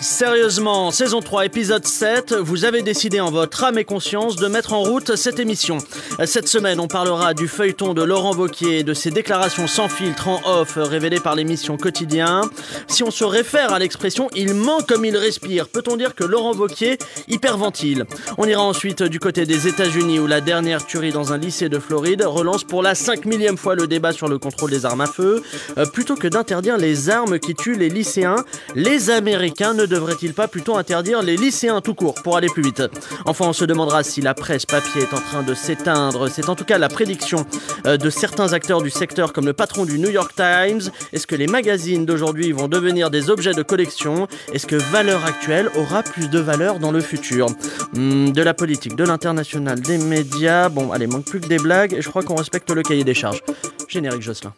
Sérieusement, saison 3, épisode 7, vous avez décidé en votre âme et conscience de mettre en route cette émission. Cette semaine, on parlera du feuilleton de Laurent Vauquier et de ses déclarations sans filtre en off révélées par l'émission Quotidien. Si on se réfère à l'expression il ment comme il respire, peut-on dire que Laurent Vauquier hyperventile? On ira ensuite du côté des États-Unis où la dernière tuerie dans un lycée de Floride relance pour la 5 millième fois le débat sur le contrôle des armes à feu. Euh, plutôt que d'interdire les armes qui tuent les lycéens, les Américains ne devrait-il pas plutôt interdire les lycéens tout court pour aller plus vite Enfin, on se demandera si la presse papier est en train de s'éteindre. C'est en tout cas la prédiction euh, de certains acteurs du secteur comme le patron du New York Times. Est-ce que les magazines d'aujourd'hui vont devenir des objets de collection? Est-ce que valeur actuelle aura plus de valeur dans le futur? Hmm, De la politique, de l'international, des médias. Bon, allez, manque plus que des blagues et je crois qu'on respecte le cahier des charges. Générique Jocelyn.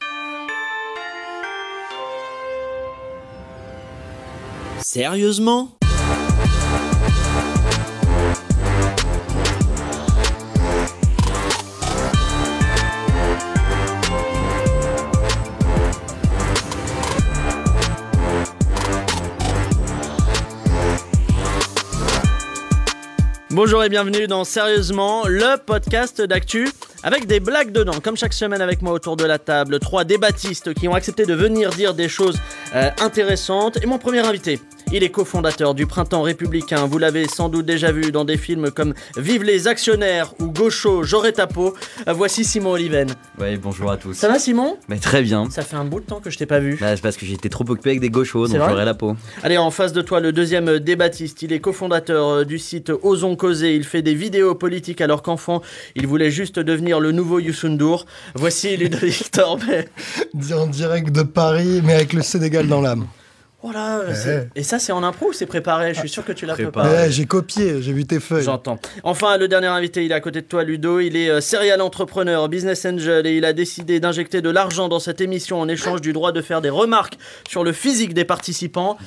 Sérieusement? Bonjour et bienvenue dans Sérieusement, le podcast d'actu avec des blagues dedans. Comme chaque semaine avec moi autour de la table, trois débattistes qui ont accepté de venir dire des choses euh, intéressantes. Et mon premier invité, il est cofondateur du Printemps républicain. Vous l'avez sans doute déjà vu dans des films comme Vive les actionnaires ou Gaucho, j'aurai ta peau. Euh, voici Simon Oliven. Ouais, bonjour à tous. Ça va Simon? Mais très bien. Ça fait un bout de temps que je t'ai pas vu. Bah, c'est parce que j'étais trop occupé avec des gauchos, donc j'aurai la peau. Allez, en face de toi, le deuxième débattiste. Il est cofondateur euh, du site Osons Causer. Il fait des vidéos politiques alors qu'enfant, il voulait juste devenir le nouveau Youssoundour. Voici Ludovic Torbet. En direct de Paris, mais avec le Sénégal dans l'âme. Voilà, et ça c'est en impro ou c'est préparé? Je suis sûr que tu l'as préparé. j'ai copié, j'ai vu tes feuilles. J'entends. Enfin, le dernier invité, il est à côté de toi, Ludo. Il est euh, serial entrepreneur, business angel, et il a décidé d'injecter de l'argent dans cette émission en échange du droit de faire des remarques sur le physique des participants.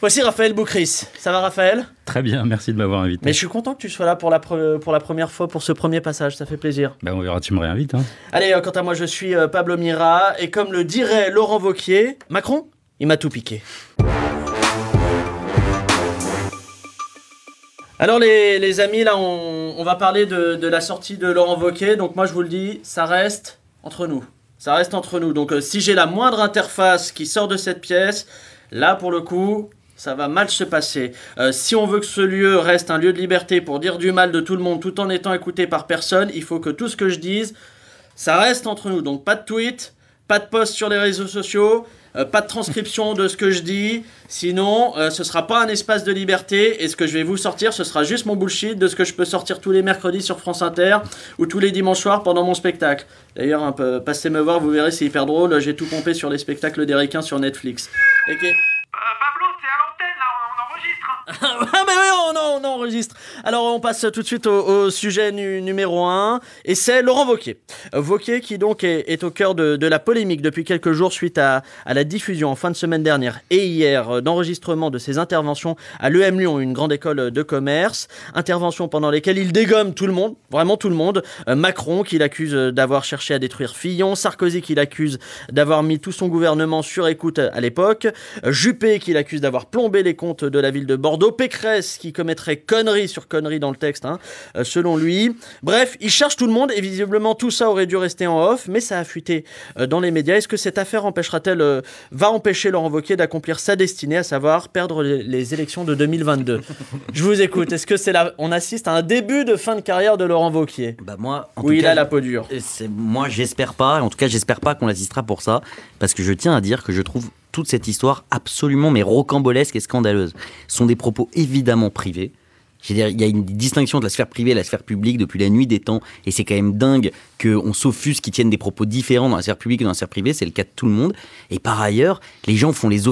Voici Raphaël Boucris. Ça va Raphaël? Très bien, merci de m'avoir invité. Mais je suis content que tu sois là pour la, pour la première fois, pour ce premier passage, ça fait plaisir. Ben on verra, tu me réinvites. Hein. Allez, euh, quant à moi, je suis euh, Pablo Mira, et comme le dirait Laurent Vauquier, Macron, il m'a tout piqué. Alors les, amis, là on, va parler de, la sortie de Laurent Wauquiez. Donc moi je vous le dis, ça reste entre nous. Ça reste entre nous. Donc euh, si j'ai la moindre interface qui sort de cette pièce, là pour le coup, ça va mal se passer. Euh, si on veut que ce lieu reste un lieu de liberté pour dire du mal de tout le monde tout en étant écouté par personne, il faut que tout ce que je dise, ça reste entre nous. Donc pas de tweet, pas de post sur les réseaux sociaux, euh, pas de transcription de ce que je dis, sinon euh, ce sera pas un espace de liberté et ce que je vais vous sortir ce sera juste mon bullshit de ce que je peux sortir tous les mercredis sur France Inter ou tous les dimanches soirs pendant mon spectacle. D'ailleurs, peu, passez me voir, vous verrez, c'est hyper drôle, j'ai tout pompé sur les spectacles des sur Netflix. Euh, ah mais oui, on, enregistre. Alors on passe tout de suite au, sujet numéro 1 et c'est Laurent Vauquier. Vauquier qui donc est, au cœur de, la polémique depuis quelques jours suite à, la diffusion en fin de semaine dernière et hier d'enregistrement de ses interventions à l'EM Lyon, une grande école de commerce. Interventions pendant lesquelles il dégomme tout le monde, vraiment tout le monde. Euh, Macron qui l'accuse d'avoir cherché à détruire Fillon, Sarkozy qui l'accuse d'avoir mis tout son gouvernement sur écoute à l'époque, Juppé qui l'accuse d'avoir plombé les comptes de la ville de Bordeaux, Pécresse qui commettrait conneries sur conneries dans le texte, hein, euh, selon lui. Bref, il cherche tout le monde et visiblement tout ça aurait dû rester en off, mais ça a fuité euh, dans les médias. Est-ce que cette affaire empêchera-t-elle, euh, va empêcher Laurent Wauquiez d'accomplir sa destinée, à savoir perdre les, élections de 2022 Je vous écoute. Est-ce que c'est là, on assiste à un début de fin de carrière de Laurent Wauquiez? Bah moi, en oui, il a la peau dure. C'est moi, j'espère pas. En tout cas, j'espère pas qu'on assistera pour ça, parce que je tiens à dire que je trouve toute cette histoire absolument mais rocambolesque et scandaleuse. Sont des propos évidemment privés. il y a une distinction de la sphère privée et la sphère publique depuis la nuit des temps, et c'est quand même dingue qu'on s'offuse qu'ils tiennent des propos différents dans la sphère publique et dans la sphère privée, c'est le cas de tout le monde. Et par ailleurs, les gens font les,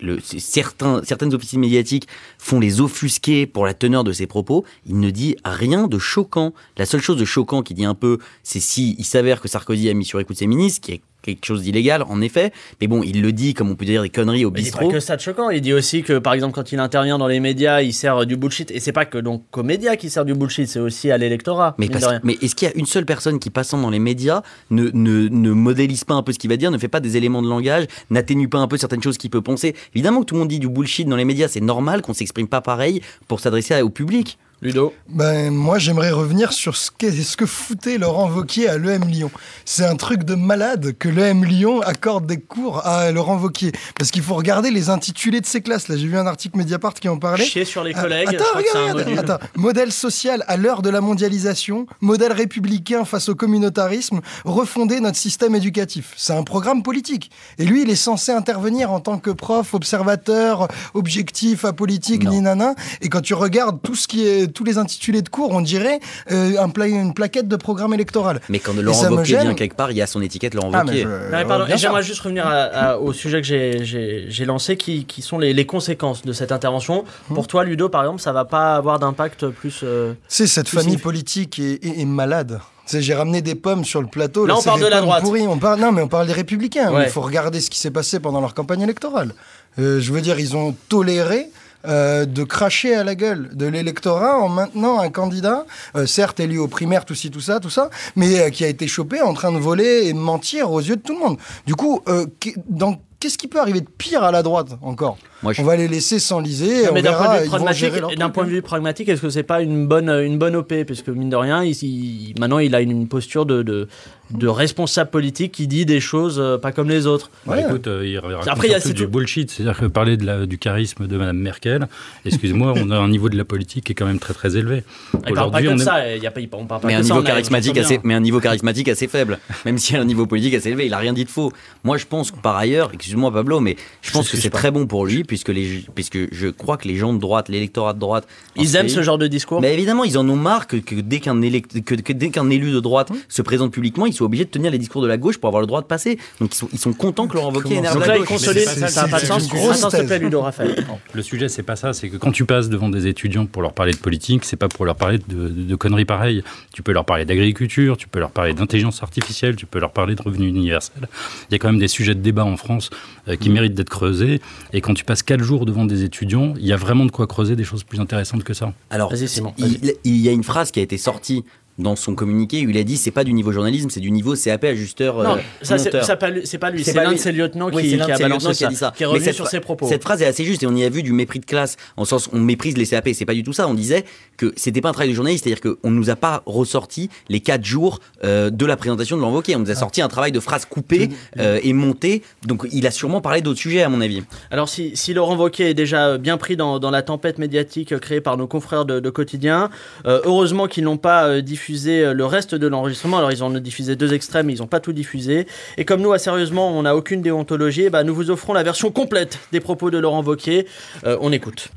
le, certains, certaines officines médiatiques font les offusquer pour la teneur de ces propos. Il ne dit rien de choquant. La seule chose de choquant qu'il dit un peu, c'est si il s'avère que Sarkozy a mis sur écoute ses ministres, qui est quelque chose d'illégal, en effet. Mais bon, il le dit, comme on peut dire des conneries au Mais il dit pas bistrot. que ça de choquant. Il dit aussi que, par exemple, quand il intervient dans les médias, il sert du bullshit. Et c'est pas que donc aux médias qu'il sert du bullshit, c'est aussi à l'électorat. Mais, parce- mais est-ce qu'il y a une seule personne qui, passant dans les médias, ne, ne, ne modélise pas un peu ce qu'il va dire, ne fait pas des éléments de langage, n'atténue pas un peu certaines choses qu'il peut penser? Évidemment que tout le monde dit du bullshit dans les médias, c'est normal qu'on s'exprime pas pareil pour s'adresser au public. Ludo. Ben, moi, j'aimerais revenir sur ce que, ce que foutait Laurent Vauquier à l'EM Lyon. C'est un truc de malade que l'EM Lyon accorde des cours à Laurent Vauquier. Parce qu'il faut regarder les intitulés de ces classes. Là, j'ai vu un article Mediapart qui en parlait. Chier sur les Ah, collègues. Attends, je crois que c'est un regarde, module. attends. Modèle social à l'heure de la mondialisation, modèle républicain face au communautarisme, refonder notre système éducatif. C'est un programme politique. Et lui, il est censé intervenir en tant que prof, observateur, objectif, apolitique, ni nana. Et quand tu regardes tout ce qui est, tous les intitulés de cours, on dirait euh, un pla- une plaquette de programme électoral. Mais quand Laurent Wauquiez gêne. vient quelque part, il y a son étiquette Laurent Ah, Wauquiez. je- Non, mais pardon, bien et j'aimerais juste revenir à- à- au sujet que j'ai- lancé, qui, qui sont les, les conséquences de cette intervention. Hum. Pour toi, Ludo, par exemple, ça va pas avoir d'impact plus. euh, C'est cette famille politique est, est- est malade. J'ai ramené des pommes sur le plateau. Là, on parle de la droite. pourries. On parle, non, mais on parle des républicains. Ouais. Il faut regarder ce qui s'est passé pendant leur campagne électorale. Euh, je veux dire, ils ont toléré euh, de cracher à la gueule de l'électorat en maintenant un candidat, euh, certes élu aux primaires, tout ci, tout ça, tout ça, mais euh, qui a été chopé en train de voler et de mentir aux yeux de tout le monde. Du coup, euh, dans- qu'est-ce qui peut arriver de pire à la droite encore? Moi, je- On va les laisser s'enliser, et on mais d'un point de vue pragmatique, d'un point hein. de vue pragmatique, est-ce que c'est pas une bonne, une bonne OP Parce que mine de rien, il, il- maintenant il a une posture de, de, de responsable politique qui dit des choses euh, pas comme les autres. Bah, Ouais. écoute, euh, il raconte Après, il y a- du tout- bullshit. C'est-à-dire que parler de la- du charisme de Madame Merkel, excuse-moi, on a un niveau de la politique qui est quand même très très élevé. Il parle pas ça, a on parle pas mais un niveau a- charismatique assez, bien. mais un niveau charismatique assez faible, même si un niveau politique assez élevé, il a rien dit de faux. Moi, je pense que par ailleurs, excuse-moi Pablo, mais je pense que c'est très bon pour lui puisque les, puisque je crois que les gens de droite, l'électorat de droite, Ils aiment pays- ce genre de discours? Mais évidemment, ils en ont marre que, que dès qu'un élect- que, que dès qu'un élu de droite se présente publiquement, ils soient obligés de tenir les discours de la gauche pour avoir le droit de passer. Donc ils sont, ils sont contents que Laurent Wauquiez énerve Donc la gauche. ça n'a pas de sens. une grosse Attends, s'il te plaît, thèse. Ludo, Raphaël. Le sujet, c'est pas ça. C'est que quand tu passes devant des étudiants pour leur parler de politique, c'est pas pour leur parler de, de- de conneries pareilles. Tu peux leur parler d'agriculture, tu peux leur parler d'intelligence artificielle, tu peux leur parler de revenus universels. Il y a quand même des sujets de débat en France euh, qui méritent d'être creusés. Et quand tu passes quatre jours devant des étudiants, il y a vraiment de quoi creuser des choses plus intéressantes que ça. Alors, Vas-y, Simon, il, il y a une phrase qui a été sortie dans son communiqué il a dit c'est pas du niveau journalisme, c'est du niveau CAP ajusteur. Non, euh, ça, c'est ça pas lui- c'est l'un de ses lieutenants Oui, qui, l'un qui de a balancé lieutenants qui a ça, dit ça. qui est Mais revenu cette sur ses propos. Cette phrase est assez juste et on y a vu du mépris de classe, en sens on méprise les CAP. C'est pas du tout ça. On disait que c'était pas un travail de journaliste, c'est-à-dire qu'on nous a pas ressorti les quatre jours euh, de la présentation de l'envoqué. On nous a Ah. sorti un travail de phrases coupées euh, et montées. Donc il a sûrement parlé d'autres sujets à mon avis. Alors si, si Laurent Wauquiez est déjà euh, bien pris dans, dans la tempête médiatique créée par nos confrères de, de quotidien, heureusement qu'ils n'ont pas euh, euh, le reste de l'enregistrement. Alors ils ont diffusé deux extrêmes, ils n'ont pas tout diffusé. Et comme nous, à sérieusement, on n'a aucune déontologie, eh ben, nous vous offrons la version complète des propos de Laurent Wauquiez. Euh, on écoute.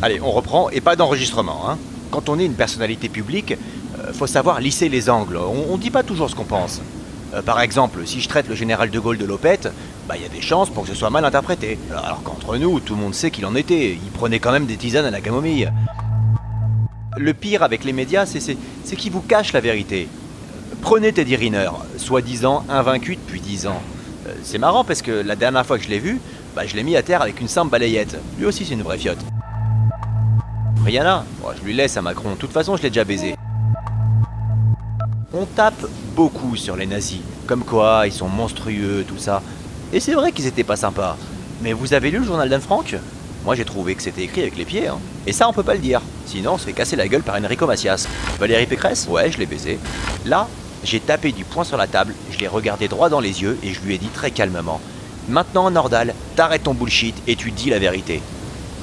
Allez, on reprend et pas d'enregistrement. Hein. Quand on est une personnalité publique, euh, faut savoir lisser les angles. On, on dit pas toujours ce qu'on pense. Par exemple, si je traite le général de Gaulle de lopette, bah il y a des chances pour que ce soit mal interprété. Alors, alors qu'entre nous, tout le monde sait qu'il en était. Il prenait quand même des tisanes à la camomille. Le pire avec les médias, c'est- qu'ils vous cachent la vérité. Prenez Teddy Riner, soi-disant invaincu depuis 10 ans. Euh, C'est marrant parce que la dernière fois que je l'ai vu, bah, je l'ai mis à terre avec une simple balayette. Lui aussi, c'est une vraie fiotte. Rihanna, bon, je lui laisse à Macron. De toute façon, je l'ai déjà baisé. On tape beaucoup sur les nazis, comme quoi ils sont monstrueux, tout ça. Et c'est vrai qu'ils étaient pas sympas. Mais vous avez lu le journal d'Anne Frank? Moi j'ai trouvé que c'était écrit avec les pieds. hein. Et ça on peut pas le dire. Sinon on se fait casser la gueule par Enrico Macias. Valérie Pécresse Ouais, je l'ai baisé. Là, j'ai tapé du poing sur la table, je l'ai regardé droit dans les yeux et je lui ai dit très calmement Maintenant Nordal, t'arrêtes ton bullshit et tu dis la vérité.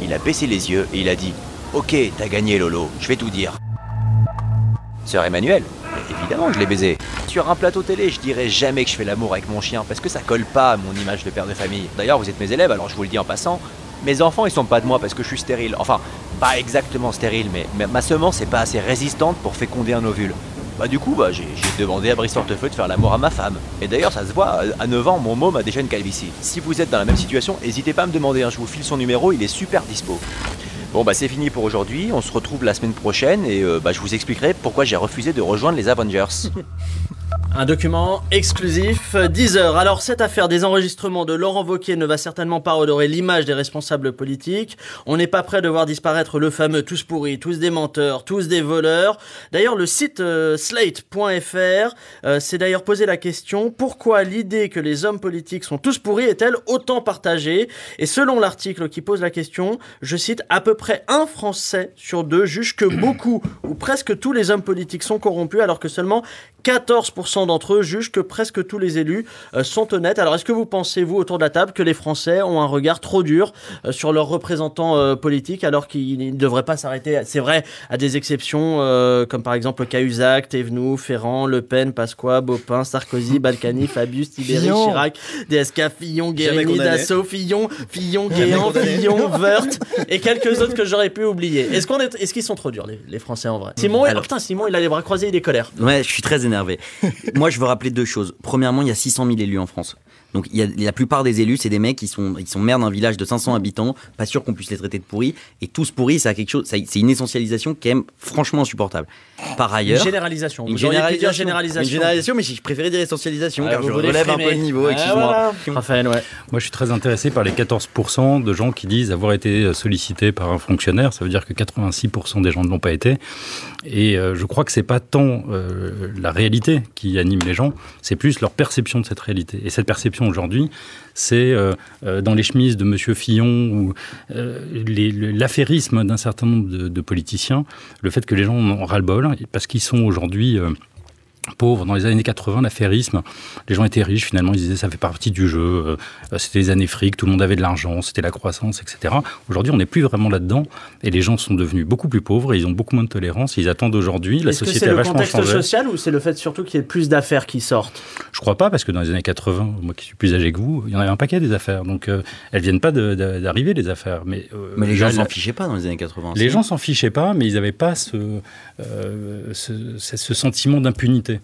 Il a baissé les yeux et il a dit Ok, t'as gagné Lolo, je vais tout dire. Sœur Emmanuel Évidemment je l'ai baisé. Sur un plateau télé, je dirais jamais que je fais l'amour avec mon chien parce que ça colle pas à mon image de père de famille. D'ailleurs, vous êtes mes élèves, alors je vous le dis en passant. Mes enfants, ils sont pas de moi parce que je suis stérile. Enfin, pas exactement stérile, mais ma semence est pas assez résistante pour féconder un ovule. Bah du coup, bah, j'ai demandé à Brice Hortefeux de faire l'amour à ma femme. Et d'ailleurs, ça se voit, à 9 ans, mon môme a déjà une calvitie. Si vous êtes dans la même situation, n'hésitez pas à me demander, hein, je vous file son numéro, il est super dispo. Bon bah c'est fini pour aujourd'hui, on se retrouve la semaine prochaine et euh, bah, je vous expliquerai pourquoi j'ai refusé de rejoindre les Avengers. Un document exclusif, 10 heures. Alors cette affaire des enregistrements de Laurent Wauquiez ne va certainement pas redorer l'image des responsables politiques. On n'est pas prêt de voir disparaître le fameux tous pourris, tous des menteurs, tous des voleurs. D'ailleurs le site euh, slate.fr euh, s'est d'ailleurs posé la question pourquoi l'idée que les hommes politiques sont tous pourris est-elle autant partagée? Et selon l'article qui pose la question, je cite, à peu près un Français sur deux juge que beaucoup ou presque tous les hommes politiques sont corrompus alors que seulement 14% d'entre eux jugent que presque tous les élus euh, sont honnêtes. Alors est-ce que vous pensez, vous, autour de la table, que les Français ont un regard trop dur euh, sur leurs représentants euh, politiques alors qu'ils ne devraient pas s'arrêter, c'est vrai, à des exceptions euh, comme par exemple Cahuzac, Thévenoud, Ferrand, Le Pen, Pasqua, Bopin, Sarkozy, Balkany, Fabius, Tibéri, Fillon. Chirac, DSK, Fillon, Guérini. Dassault, Fillon, Fillon, Guéant, Fillon, Wörth et quelques autres que j'aurais pu oublier. Est-ce qu'on est, est-ce qu'ils sont trop durs les, les Français en vrai? Simon, Alors- oh, putain, Simon, il a les bras croisés, il est colère. Ouais, je suis très énervé. Moi, je veux rappeler deux choses. Premièrement, il y a 600 000 élus en France. Donc, il y a, la plupart des élus, c'est des mecs qui sont, ils sont maires d'un village de 500 habitants, pas sûr qu'on puisse les traiter de pourris. Et tous pourris, ça a quelque chose, c'est une essentialisation qui est franchement insupportable. Par Une ailleurs. généralisation. Une Vous auriez pu dire généralisation. généralisation. Une généralisation, mais je préférais dire essentialisation Ah, car vous je relève un peu le niveau, Ah, excuse-moi. voilà. Raphaël, ouais. Moi, je suis très intéressé par les 14% de gens qui disent avoir été sollicités par un fonctionnaire. Ça veut dire que 86% des gens ne l'ont pas été. Et euh, je crois que c'est pas tant euh, la réalité qui anime les gens, c'est plus leur perception de cette réalité. Et cette perception aujourd'hui, c'est euh, euh, dans les chemises de Monsieur Fillon ou euh, l'affairisme d'un certain nombre de, politiciens, le fait que les gens en ras-le-bol parce qu'ils sont aujourd'hui pauvres. Dans les années 80, l'affairisme, les gens étaient riches, finalement, ils disaient ça fait partie du jeu, euh, c'était les années fric, tout le monde avait de l'argent, c'était la croissance, etc. Aujourd'hui, on n'est plus vraiment là-dedans, et les gens sont devenus beaucoup plus pauvres, et ils ont beaucoup moins de tolérance, ils attendent aujourd'hui, la Est-ce que société c'est a le vachement contexte changé. social ou c'est le fait surtout qu'il y ait plus d'affaires qui sortent? Je crois pas, parce que dans les années 80, moi qui suis plus âgé que vous, il y en avait un paquet des affaires, donc euh, elles viennent pas de- de- d'arriver, les affaires. Mais, euh, Mais les gens s'en fichaient pas dans les années 80. Les gens s'en fichaient pas, mais ils n'avaient pas ce, euh, ce, ce- ce sentiment d'impunité.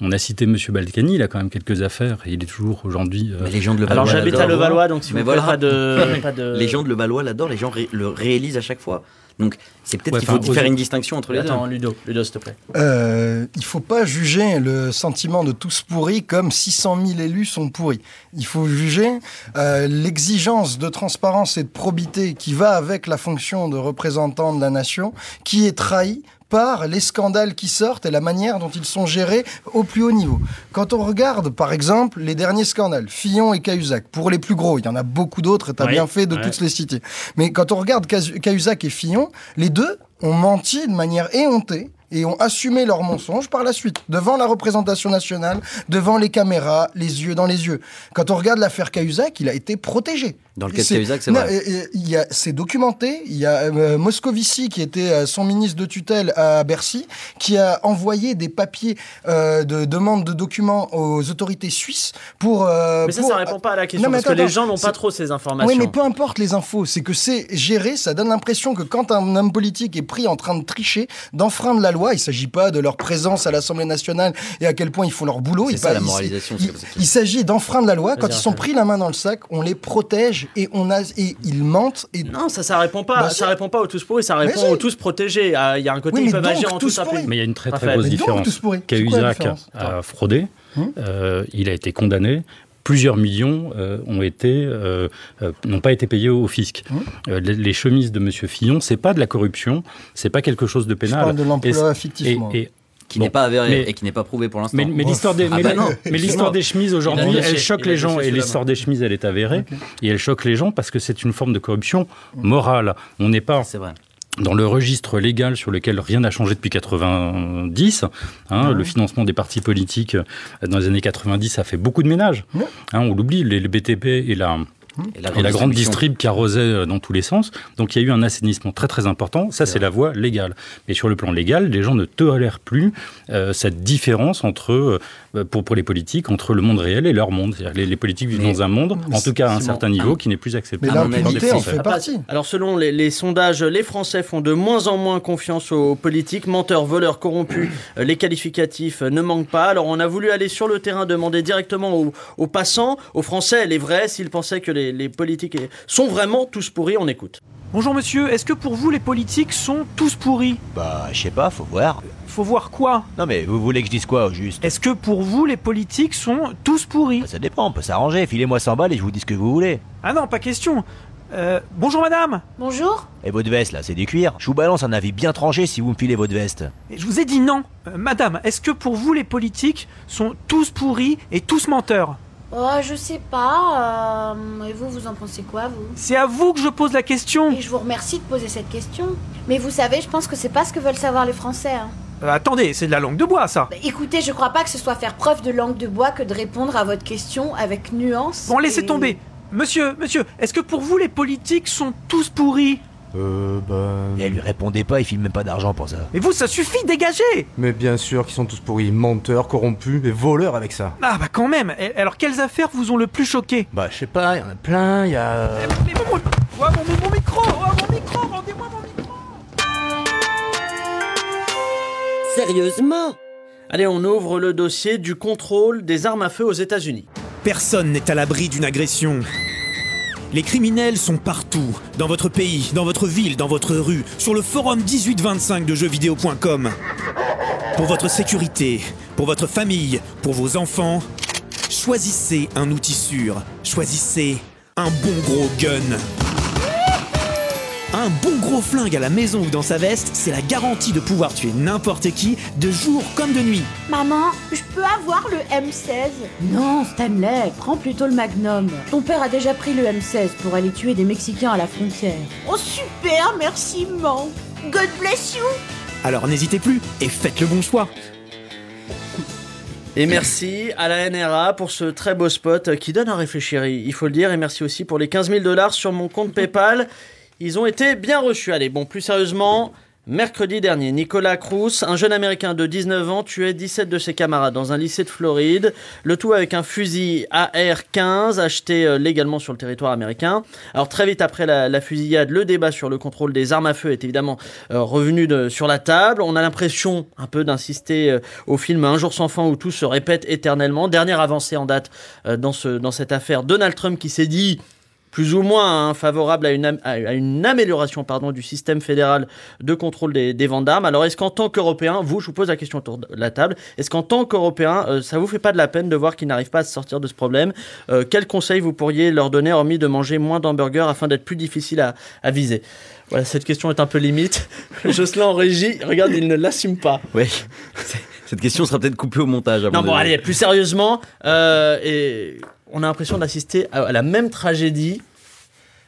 On a cité M. Balkany, il a quand même quelques affaires et il est toujours aujourd'hui. euh, Mais les gens de Alors Levallois j'habite à. Levallois, donc si Mais vous voilà. pas de, pas de... Les gens de Levallois l'adorent, les gens ré- le réalisent à chaque fois. Donc, c'est peut-être Ouais, qu'il faut aux- faire une distinction entre les deux. Attends, Ludo, Ludo, s'il te plaît. Euh, il faut pas juger le sentiment de tous pourris comme 600 000 élus sont pourris. Il faut juger euh, l'exigence de transparence et de probité qui va avec la fonction de représentant de la nation, qui est trahie par les scandales qui sortent et la manière dont ils sont gérés au plus haut niveau. Quand on regarde, par exemple, les derniers scandales, Fillon et Cahuzac, pour les plus gros, il y en a beaucoup d'autres et tu as Oui, bien fait de ouais. tous les citer. Mais quand on regarde Cahu- Cahuzac et Fillon, les deux ont menti de manière éhontée et ont assumé leurs mensonges par la suite, devant la représentation nationale, devant les caméras, les yeux dans les yeux. Quand on regarde l'affaire Cahuzac, il a été protégé. Dans le cas de C'est- Cahuzac, c'est vrai. il y a- C'est documenté. Il y a euh, Moscovici, qui était euh, son ministre de tutelle à Bercy, qui a envoyé des papiers euh, de demande de documents aux autorités suisses pour... euh, Mais ça, pour- ça répond pas à la question, Non, parce que attends, les gens n'ont pas trop ces informations. oui, mais peu importe les infos, c'est que c'est géré, ça donne l'impression que quand un homme politique est pris en train de tricher, d'enfreindre la loi, il ne s'agit pas de leur présence à l'Assemblée nationale et à quel point ils font leur boulot. C'est il ça, la il- moralisation, Il, c'est comme ça que- il s'agit d'enfreindre la loi. Quand ils sont pris la main dans le sac, on les protège et, on a, et ils mentent. Et... Non, ça, ça répond pas. Bah, ça répond pas aux tous pourris. Ça répond si. aux tous protégés. Ah, Il y a un côté, Oui, ils peuvent donc, agir en tous impunité. Mais il y a une très très Raphaël. grosse différence. Cahuzac a fraudé, Hum euh, il a été condamné. Plusieurs millions euh, ont été euh, euh, n'ont pas été payés au fisc. Hum Euh, les, les chemises de Monsieur Fillon, c'est pas de la corruption, c'est pas quelque chose de Je pénal. parle de l'emploi fictif, et- moi. et- Qui Bon, n'est pas avéré mais- et qui n'est pas prouvé pour l'instant. mais, l'histoire des, Ah mais bah l'histoire des chemises a aujourd'hui, le elle choque a les le gens et l'histoire des chemises, elle est avérée et elle choque les gens parce que c'est une forme de corruption morale. On n'est pas C'est vrai. dans le registre légal sur lequel rien n'a changé depuis 90, hein, le financement des partis politiques dans les années 90 ça fait beaucoup de ménage. Ouais. Hein, on l'oublie, les, les BTP et la, Et la et la grande distrib qui arrosait euh, dans tous les sens. Donc il y a eu un assainissement très très important. Ça, c'est la voie légale. Mais sur le plan légal, les gens ne tolèrent plus euh, cette différence entre, euh, pour, pour les politiques, entre le monde réel et leur monde. C'est-à-dire Les, les politiques vivent Mais- dans un monde, en tout cas à un certain niveau, qui n'est plus acceptable. l'impunité en fait Ah, pas- partie. Alors selon les, les sondages, les Français font de moins en moins confiance aux politiques, menteurs, voleurs, corrompus, euh, les qualificatifs euh, ne manquent pas. Alors on a voulu aller sur le terrain demander directement aux, aux passants, aux Français, les vrais, s'ils pensaient que les, les politiques sont vraiment tous pourris, on écoute. Bonjour monsieur, est-ce que pour vous les politiques sont tous pourris? Bah, je sais pas, faut voir. Faut voir quoi Non mais vous voulez que je dise quoi au juste? Est-ce que pour vous les politiques sont tous pourris? Bah, Ça dépend, on peut s'arranger. Filez-moi 100 balles et je vous dis ce que vous voulez. Ah non, pas question. Euh, bonjour madame Bonjour Et votre veste là, c'est du cuir Je vous balance un avis bien tranché si vous me filez votre veste. Et Je vous ai dit non. Euh, madame, est-ce que pour vous les politiques sont tous pourris et tous menteurs? Oh, je sais pas. euh, et vous, vous en pensez quoi, vous? C'est à vous que je pose la question. Et je vous remercie de poser cette question. Mais vous savez, je pense que c'est pas ce que veulent savoir les Français. hein. Euh, attendez, c'est de la langue de bois ça. Bah, écoutez, je crois pas que ce soit faire preuve de langue de bois que de répondre à votre question avec nuance. Bon, laissez et- tomber. Monsieur, monsieur, est-ce que pour vous les politiques sont tous pourris Euh, bah. Et lui répondez pas, il file même pas d'argent pour ça. Mais vous, ça suffit, dégagez Mais bien sûr qu'ils sont tous pourris, menteurs, corrompus et voleurs avec ça. Ah bah quand même. Et- Alors quelles affaires vous ont le plus choqué? Bah, je sais pas, il y en a plein, il y a. Mais bon, bon, oh, mon, mon micro, oh, mon micro, rendez-moi mon Sérieusement Allez, on ouvre le dossier du contrôle des armes à feu aux États-Unis. Personne n'est à l'abri d'une agression. Les criminels sont partout, dans votre pays, dans votre ville, dans votre rue, sur le forum 1825 de jeuxvideo.com. Pour votre sécurité, pour votre famille, pour vos enfants, choisissez un outil sûr. Choisissez un bon gros gun. Un bon gros flingue à la maison ou dans sa veste, c'est la garantie de pouvoir tuer n'importe qui, de jour comme de nuit. Maman, je peux avoir le M16 Non, Stanley, prends plutôt le Magnum. Ton père a déjà pris le M16 pour aller tuer des Mexicains à la frontière. Oh super, merci maman. God bless you. Alors n'hésitez plus et faites le bon choix. Et merci à la NRA pour ce très beau spot qui donne à réfléchir, il faut le dire. Et merci aussi pour les 15 000 dollars sur mon compte PayPal. Ils ont été bien reçus. Allez, bon, plus sérieusement, mercredi dernier, Nicolas Cruz, un jeune américain de 19 ans, tuait 17 de ses camarades dans un lycée de Floride. Le tout avec un fusil AR-15 acheté euh, légalement sur le territoire américain. Alors, très vite après la, la fusillade, le débat sur le contrôle des armes à feu est évidemment euh, revenu sur la table. On a l'impression un peu d'insister euh, au film Un jour sans fin où tout se répète éternellement. Dernière avancée en date dans cette affaire, Donald Trump qui s'est dit plus ou moins hein, favorable à une, à amélioration pardon, du système fédéral de contrôle des, des ventes d'armes. Alors est-ce qu'en tant qu'Européen, vous, je vous pose la question autour de la table, est-ce qu'en tant qu'Européen, euh, ça vous fait pas de la peine de voir qu'ils n'arrivent pas à se sortir de ce problème Euh, Quels conseils vous pourriez leur donner, hormis de manger moins d'hamburgers afin d'être plus difficile à, à viser? Voilà, cette question est un peu limite. Jocelyn en régie, regarde, il ne l'assume pas. Oui. Cette question sera peut-être coupée au montage. Non, bon, allez, plus sérieusement, euh, et on a l'impression d'assister à, la même tragédie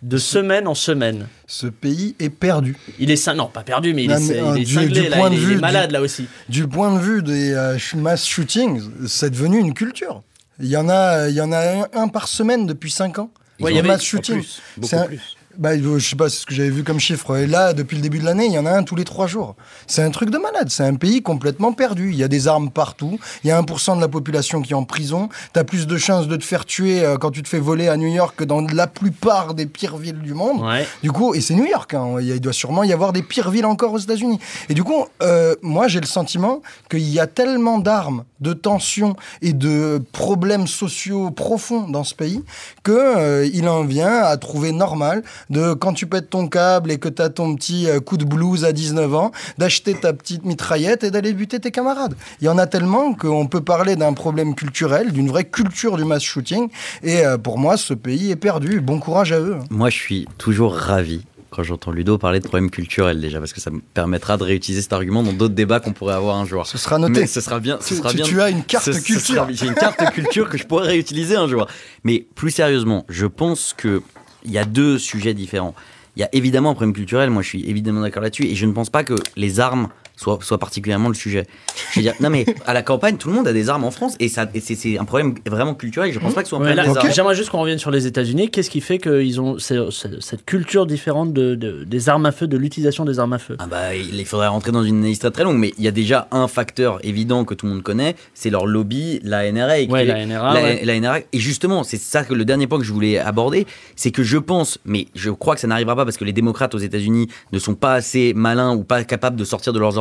de semaine en semaine. Ce pays est perdu. Il est non, pas perdu, mais il Non, est, il euh, est du- cinglé, du là, il, il est vue malade du- là aussi. Du point de vue des euh, mass shootings, c'est devenu une culture. Il y en a, il y en a un, un par semaine depuis 5 ans. Ouais, il y avait- mass en shootings. plus, beaucoup un- plus. Bah, je sais pas, c'est ce que j'avais vu comme chiffre. Et là, depuis le début de l'année, il y en a un tous les trois jours. C'est un truc de malade. C'est un pays complètement perdu. Il y a des armes partout. Il y a 1% de la population qui est en prison. T'as plus de chances de te faire tuer euh, quand tu te fais voler à New York que dans la plupart des pires villes du monde. Du coup, et c'est New York. hein. Il doit sûrement y avoir des pires villes encore aux États-Unis. Et du coup, euh, moi, j'ai le sentiment qu'il y a tellement d'armes, de tensions et de problèmes sociaux profonds dans ce pays que euh, il en vient à trouver normal de quand tu pètes ton câble et que tu as ton petit euh, coup de blues à 19 ans, d'acheter ta petite mitraillette et d'aller buter tes camarades. Il y en a tellement qu'on peut parler d'un problème culturel, d'une vraie culture du mass shooting. Et euh, pour moi, ce pays est perdu. Bon courage à eux. Moi, je suis toujours ravi quand j'entends Ludo parler de problèmes culturels déjà, parce que ça me permettra de réutiliser cet argument dans d'autres débats qu'on pourrait avoir un jour. Ce sera noté. Mais ce sera bien. Ce Tu- sera tu- bien. tu as une carte ce- culture. J'ai une carte culture que je pourrais réutiliser un jour. Mais plus sérieusement, je pense que il y a deux sujets différents. Il y a évidemment un problème culturel. Moi, je suis évidemment d'accord là-dessus, et je ne pense pas que les armes soient, soient particulièrement le sujet. Je veux dire, non mais à la campagne, tout le monde a des armes en France, et ça, et c'est- un problème vraiment culturel. Je pense pas que ce soit un Ouais, problème des armes. J'aimerais juste qu'on revienne sur les États-Unis. Qu'est-ce qui fait qu'ils ont ce- ce- cette culture différente de, de- des armes à feu, de l'utilisation des armes à feu? Ah bah, il faudrait rentrer dans une liste très très longue, mais il y a déjà un facteur évident que tout le monde connaît, c'est leur lobby, la NRA. Ouais, est- la NRA, la, ouais. la NRA. Et justement, c'est ça que le dernier point que je voulais aborder, c'est que je pense, mais je crois que ça n'arrivera pas parce que les démocrates aux États-Unis ne sont pas assez malins ou pas capables de sortir de leurs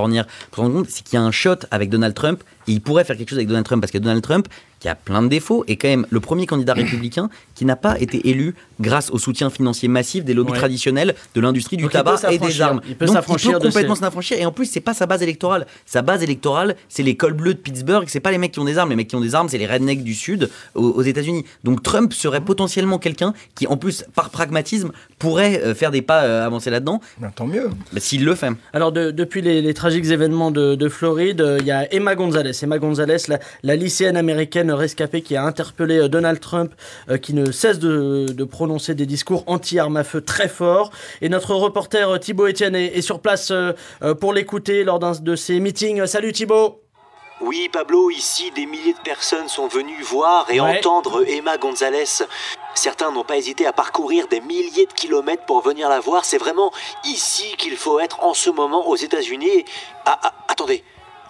c'est qu'il y a un shot avec Donald Trump et il pourrait faire quelque chose avec Donald Trump parce que Donald Trump, qui a plein de défauts, est quand même le premier candidat républicain qui n'a pas été élu grâce au soutien financier massif des lobbies Ouais. traditionnels de l'industrie du Donc, il tabac peut et des armes. Il peut Donc s'affranchir de complètement s'affranchir. Et en plus, c'est pas sa base électorale. Sa base électorale, c'est les cols bleus de Pittsburgh. C'est pas les mecs qui ont des armes. Les mecs qui ont des armes, c'est les rednecks du Sud aux, aux États-Unis. Donc Trump serait potentiellement quelqu'un qui, en plus, par pragmatisme, pourrait euh, faire des pas euh, avancer là-dedans. tant mieux. S'il le fait. Alors, de- depuis les, les tragiques événements de, de Floride, euh, il y a Emma Gonzalez. Emma Gonzalez, la, la lycéenne américaine rescapée qui a interpellé euh, Donald Trump, euh, qui ne cesse de, de prononcer des discours anti-armes à feu très forts. Et notre reporter euh, Thibaut Etienne est, est sur place pour l'écouter lors d'un de ses meetings. Salut Thibaut Oui, Pablo, ici, des milliers de personnes sont venues voir et Ouais. entendre Emma Gonzalez. Certains n'ont pas hésité à parcourir des milliers de kilomètres pour venir la voir. C'est vraiment ici qu'il faut être en ce moment aux États-Unis. Ah, ah, attendez.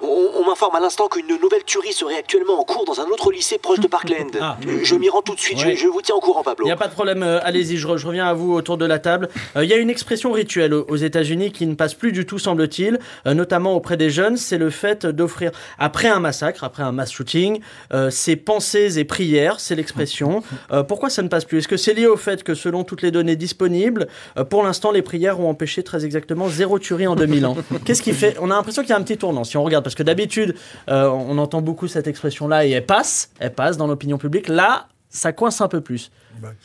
On, on m'informe à l'instant qu'une nouvelle tuerie serait actuellement en cours dans un autre lycée proche de Parkland. Ah. Je m'y rends tout de suite, je- Ouais. je, vous tiens au courant, Pablo. Il n'y a pas de problème, euh, allez-y, je, re- je reviens à vous autour de la table. Euh, Il y a une expression rituelle aux, aux États-Unis qui ne passe plus du tout, semble-t-il, euh, notamment auprès des jeunes, c'est le fait d'offrir, après un massacre, après un mass shooting, euh, ses pensées et prières, c'est l'expression. Euh, pourquoi ça ne passe plus? Est-ce que c'est lié au fait que selon toutes les données disponibles, euh, pour l'instant, les prières ont empêché très exactement zéro tuerie en 2000 ans? Qu'est-ce qui fait On a l'impression qu'il y a un petit tournant, si on regarde, parce que d'habitude, euh, on entend beaucoup cette expression-là et elle passe, elle passe dans l'opinion publique. Là, ça coince un peu plus.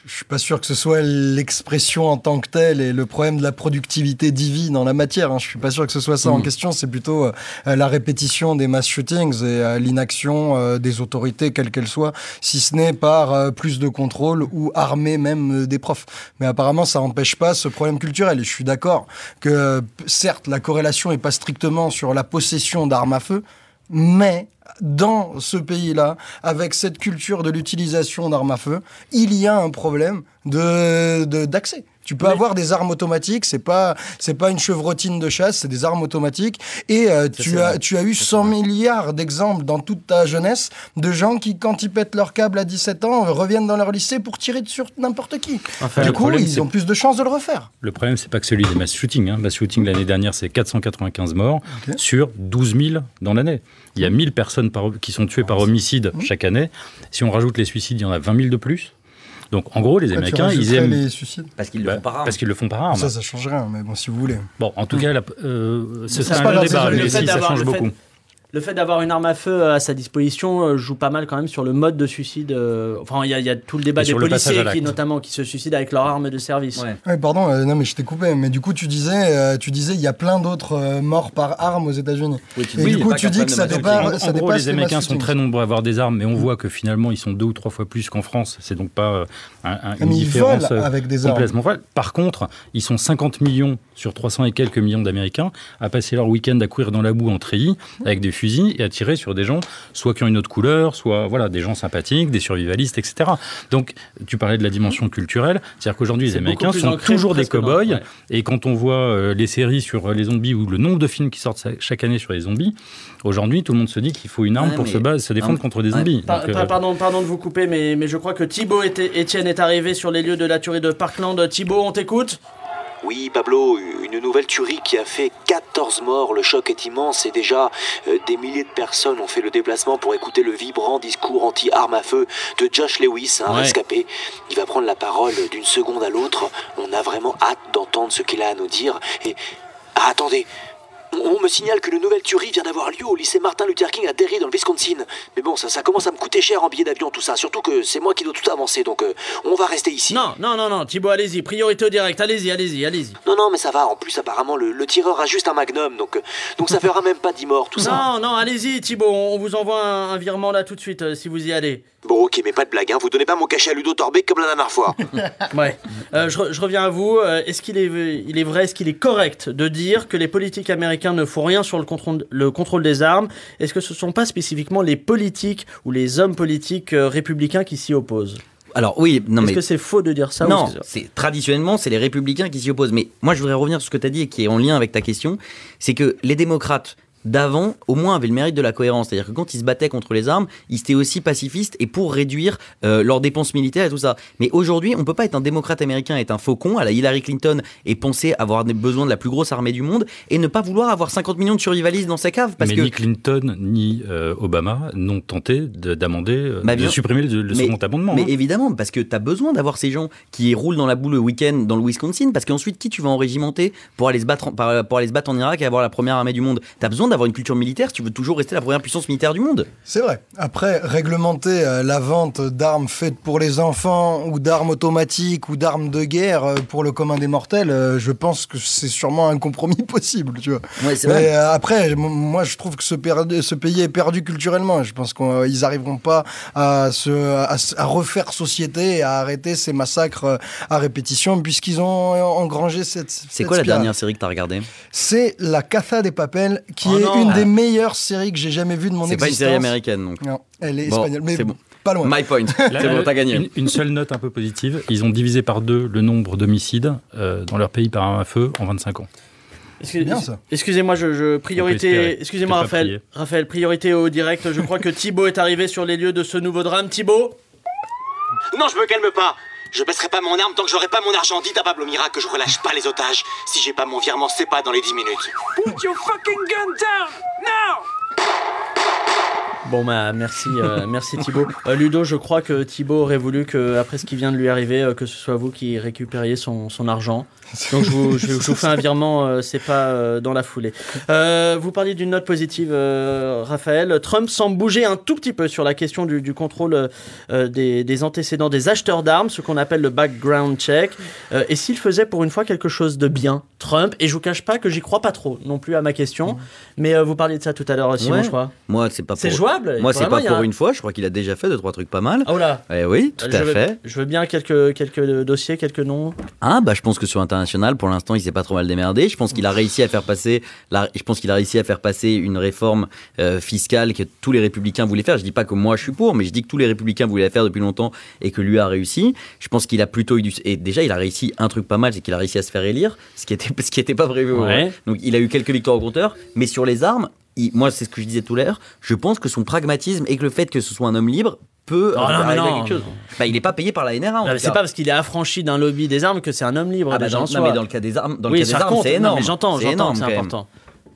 Je suis pas sûr que ce soit l'expression en tant que telle et le problème de la productivité divine en la matière. Hein. Je suis pas sûr que ce soit ça en Mhm. question. C'est plutôt euh, la répétition des mass shootings et euh, l'inaction euh, des autorités, quelles qu'elles soient, si ce n'est par plus de contrôle ou armer même des profs. Mais apparemment, ça n'empêche pas ce problème culturel. Et je suis d'accord que, certes, la corrélation est pas strictement sur la possession d'armes à feu, mais dans ce pays-là, avec cette culture de l'utilisation d'armes à feu, il y a un problème de de- d'accès. Tu peux avoir des armes automatiques, c'est pas c'est pas une chevrotine de chasse, c'est des armes automatiques. Et euh, tu as vrai. tu as eu 100 milliards d'exemples dans toute ta jeunesse de gens qui, quand ils pètent leur câble à 17 ans, reviennent dans leur lycée pour tirer sur n'importe qui. Enfin, du coup, problème, ils ont plus de chances de le refaire. Le problème, c'est pas que celui des mass shootings. Hein. Mass shooting l'année dernière, c'est 495 morts sur 12 000 dans l'année. Il y a 1000 personnes par- qui sont tuées par homicide chaque année. Si on rajoute les suicides, il y en a 20 000 de plus. Donc, en gros, les Pourquoi Américains, ils aiment. les suicides Parce qu'ils le font par arme. Parce qu'ils le font par arme. Ça, ça change rien, mais bon, si vous voulez. Bon, en tout cas, la- euh, ce pas un débat, mais si, ça change beaucoup. Le fait d'avoir une arme à feu à sa disposition euh, joue pas mal quand même sur le mode de suicide. euh, Enfin, il y, a- il y a tout le débat Et des policiers qui, notamment, qui se suicident avec leur arme de service. Ouais, pardon, euh, non mais je t'ai coupé, mais du coup tu disais, euh, tu disais il y a plein d'autres euh, morts par arme aux États-Unis. Oui, et du coup tu dis que ça dépasse, En, ça en gros, dépasse les Américains sont très nombreux à avoir des armes, mais on voit que finalement, ils sont deux ou trois fois plus qu'en France. C'est donc pas euh, un- un- une Mais ils différence euh, avec des armes. complètement folle. Par contre, ils sont 50 millions sur 300 et quelques millions d'Américains à passer leur week-end à courir dans la boue en treillis avec des et à tirer sur des gens, soit qui ont une autre couleur, soit voilà, des gens sympathiques, des survivalistes, etc. Donc, tu parlais de la dimension culturelle, c'est-à-dire qu'aujourd'hui, les Américains sont ancré toujours des cow-boys. ouais. Et quand on voit euh, les séries sur euh, les zombies ou le nombre de films qui sortent chaque année sur les zombies, aujourd'hui, tout le monde se dit qu'il faut une arme Ouais, pour mais- se, base, se défendre Non, contre des ouais. zombies. Par- Donc, euh, par- pardon, pardon de vous couper, mais, mais je crois que Thibaut était, Etienne est arrivé sur les lieux de la tuerie de Parkland. Thibaut, on t'écoute? Oui, Pablo, une nouvelle tuerie qui a fait 14 morts. Le choc est immense et déjà euh, des milliers de personnes ont fait le déplacement pour écouter le vibrant discours anti-armes à feu de Josh Lewis, un Ouais. rescapé. Il va prendre la parole d'une seconde à l'autre. On a vraiment hâte d'entendre ce qu'il a à nous dire. Et ah, attendez. On me signale qu'une nouvelle tuerie vient d'avoir lieu au lycée Martin Luther King à Derry dans le Wisconsin. Mais bon, ça, ça commence à me coûter cher en billets d'avion, tout ça. Surtout que c'est moi qui dois tout avancer, donc euh, on va rester ici. Non, non, non, non, Thibaut, allez-y, priorité au direct, allez-y, allez-y, allez-y. Non, non, mais ça va. En plus, apparemment, le, le tireur a juste un magnum, donc, euh, donc ça fera même pas 10 morts, tout ça. Non, non, allez-y, Thibaut, on vous envoie un, un virement là tout de suite euh, si vous y allez. Bon, ok, mais pas de blague, hein. Vous donnez pas mon cachet à Ludo Torbeck comme la dernière fois. Ouais. Je, je reviens à vous. Est-ce qu'il est, il est vrai, est-ce qu'il est correct de dire que les politiques américains ne font rien sur le contrôle, le contrôle des armes. Est-ce que ce ne sont pas spécifiquement les politiques ou les hommes politiques euh, républicains qui s'y opposent? Alors oui, non Est-ce mais que c'est faux de dire ça ou non, que c'est traditionnellement c'est les républicains qui s'y opposent. Mais moi je voudrais revenir sur ce que tu as dit et qui est en lien avec ta question, c'est que les démocrates d'avant, au moins, avaient le mérite de la cohérence. C'est-à-dire que quand ils se battaient contre les armes, ils étaient aussi pacifistes et pour réduire euh, leurs dépenses militaires et tout ça. Mais aujourd'hui, on peut pas être un démocrate américain, être un faucon à la Hillary Clinton et penser avoir des besoins de la plus grosse armée du monde et ne pas vouloir avoir 50 millions de survivalistes dans sa cave. Parce mais que ni Clinton ni euh, Obama n'ont tenté de- d'amender, euh, Bah, de supprimer le, le mais, second amendement. mais hein. évidemment, parce que tu as besoin d'avoir ces gens qui roulent dans la boue le week-end dans le Wisconsin, parce qu'ensuite, qui tu vas enrégimenter pour aller se battre en, pour aller se battre en Irak et avoir la première armée du monde? Tu as besoin d'avoir une culture militaire si tu veux toujours rester la première puissance militaire du monde. C'est vrai. Après, réglementer euh, la vente d'armes faites pour les enfants ou d'armes automatiques ou d'armes de guerre euh, pour le commun des mortels, euh, je pense que c'est sûrement un compromis possible, tu vois. Ouais, c'est Mais vrai. après, moi, je trouve que ce, pays est perdu culturellement. Je pense qu'ils n'arriveront pas à, se, à, s- à refaire société et à arrêter ces massacres à répétition puisqu'ils ont engrangé cette. C'est quoi la dernière série que tu as regardée? C'est La Caza des Papel, qui Oh est non. une Ah. des meilleures séries que j'ai jamais vues de mon C'est existence. pas une série américaine donc. Non, elle est Bon, espagnole, mais c'est bon. pas loin. My point. Là, c'est bon, t'as gagné. Une, une seule note un peu positive. Ils ont divisé par deux le nombre d'homicides euh, dans leur pays par un feu en 25 ans. Excuse- bien, ça. Excusez-moi, je, priorité. Excusez-moi, Raphaël. Raphaël, priorité au direct. Je crois que Thibaut est arrivé sur les lieux de ce nouveau drame. Thibaut Non, je me calme pas. Je baisserai pas mon arme tant que j'aurai pas mon argent. Dites à Pablo Mira que je relâche pas les otages. Si j'ai pas mon virement, c'est pas dans les 10 minutes. Put your fucking gun down now! Bon bah merci, euh, merci Thibaut. Euh, Ludo, je crois que Thibaut aurait voulu que après ce qui vient de lui arriver, euh, que ce soit vous qui récupériez son, son argent. Donc je vous, je, je vous fais un virement, euh, c'est pas euh, dans la foulée. Euh, vous parliez d'une note positive, euh, Raphaël. Trump semble bouger un tout petit peu sur la question du, du contrôle des, des antécédents des acheteurs d'armes, ce qu'on appelle le background check. Et s'il faisait pour une fois quelque chose de bien, Trump, et je vous cache pas que j'y crois pas trop non plus à ma question, mais euh, vous parliez de ça tout à l'heure, Simon, Ouais. je crois. Moi, c'est pas C'est pour- jouable Moi, c'est pas pour un- une fois. Je crois qu'il a déjà fait deux trois trucs pas mal. Oh là Eh oui, tout je à veux, fait. Je veux bien quelques, quelques dossiers, quelques noms. Ah bah je pense que sur international pour l'instant il s'est pas trop mal démerdé. Je pense qu'il a réussi à faire passer la, je pense qu'il a réussi à faire passer une réforme euh, fiscale que tous les républicains voulaient faire. Je dis pas que moi je suis pour, mais je dis que tous les républicains voulaient la faire depuis longtemps et que lui a réussi. Je pense qu'il a plutôt eu du et déjà il a réussi un truc pas mal, c'est qu'il a réussi à se faire élire, ce qui était ce qui était pas prévu. Ouais. Donc il a eu quelques victoires au compteur, mais sur les armes, moi c'est ce que je disais tout à l'heure, je pense que son pragmatisme et que le fait que ce soit un homme libre peut Oh non, mais arriver à non, quelque chose. non. Bah, il est pas payé par la NRA c'est pas parce qu'il est affranchi d'un lobby des armes que c'est un homme libre. Ah bah, déjà, dans- en non, soi. mais dans le cas des armes, dans le oui, cas des ça armes, compte. c'est énorme. mais j'entends, C'est j'entends, important.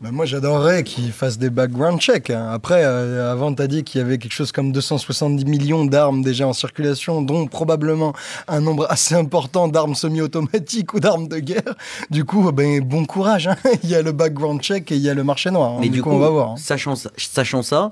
Bah, moi, j'adorerais qu'ils fassent des background checks. hein. Après, euh, avant, tu as dit qu'il y avait quelque chose comme 270 millions d'armes déjà en circulation, dont probablement un nombre assez important d'armes semi-automatiques ou d'armes de guerre. Du coup, ben, bon courage. hein. il y a le background check et il y a le marché noir. hein. Mais du coup, on va voir. hein. Sachant, ça- sachant ça,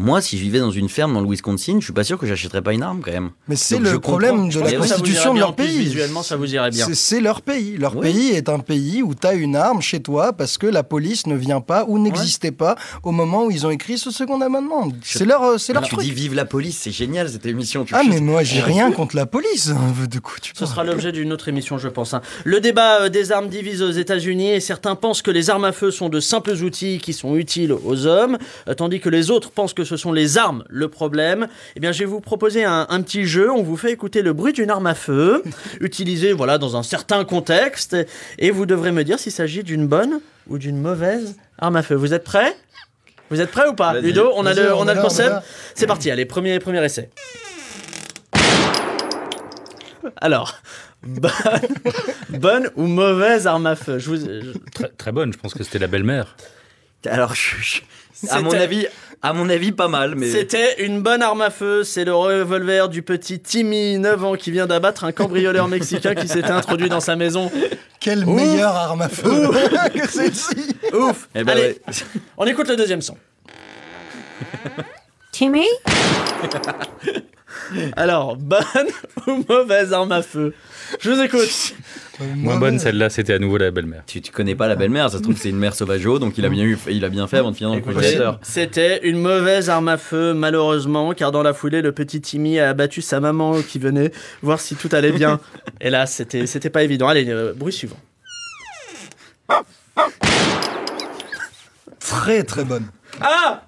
moi, si je vivais dans une ferme dans le Wisconsin, je suis pas sûr que j'achèterais pas une arme quand même. Mais c'est le problème comprends. de la constitution de leur plus, pays. visuellement, ça vous irait bien. C'est- leur pays. Leur Oui. pays est un pays où tu as une arme chez toi parce que la police ne vient pas ou n'existait pas au moment où ils ont écrit ce second amendement. C'est leur, euh, c'est leur tu truc. dis vive la police, c'est génial cette émission. Tu Ah, mais moi, j'ai rien contre la police. De quoi tu Ce parles sera l'objet d'une autre émission, je pense. hein. Le débat euh, des armes divise aux États-Unis et certains pensent que les armes à feu sont de simples outils qui sont utiles aux hommes, euh, tandis que les autres pensent que ce sont les armes le problème. Eh bien, je vais vous proposer un, un petit jeu. On vous fait écouter le bruit d'une arme à feu, utilisée voilà dans un certain contexte, et vous devrez me dire s'il s'agit d'une bonne ou d'une mauvaise arme à feu. Vous êtes prêts? Vous êtes prêts ou pas? Ludo, on a le, on a le concept. C'est parti. Allez, premier, premier essai. Alors, bonne, bonne ou mauvaise arme à feu? Je vous, je- Très, très bonne, je pense que c'était la belle-mère. Alors, je- je- à mon avis, à mon avis, pas mal, mais. C'était une bonne arme à feu. C'est le revolver du petit Timmy, 9 ans, qui vient d'abattre un cambrioleur mexicain qui s'était introduit dans sa maison. Quelle Ouf. meilleure arme à feu que celle-ci Ouf Eh ben Allez, ouais. on écoute le deuxième son. Timmy? Alors, bonne ou mauvaise arme à feu? Je vous écoute. Moins bonne, celle-là, c'était à nouveau la belle-mère. Tu, tu connais pas la belle-mère, ça se trouve que c'est une mère sauvageau, donc il a bien eu, il a bien fait avant de finir dans le congélateur. C'était une mauvaise arme à feu, malheureusement, car dans la foulée, le petit Timmy a abattu sa maman qui venait voir si tout allait bien. Et là, c'était c'était pas évident. Allez, euh, bruit suivant. Très très bonne. Ah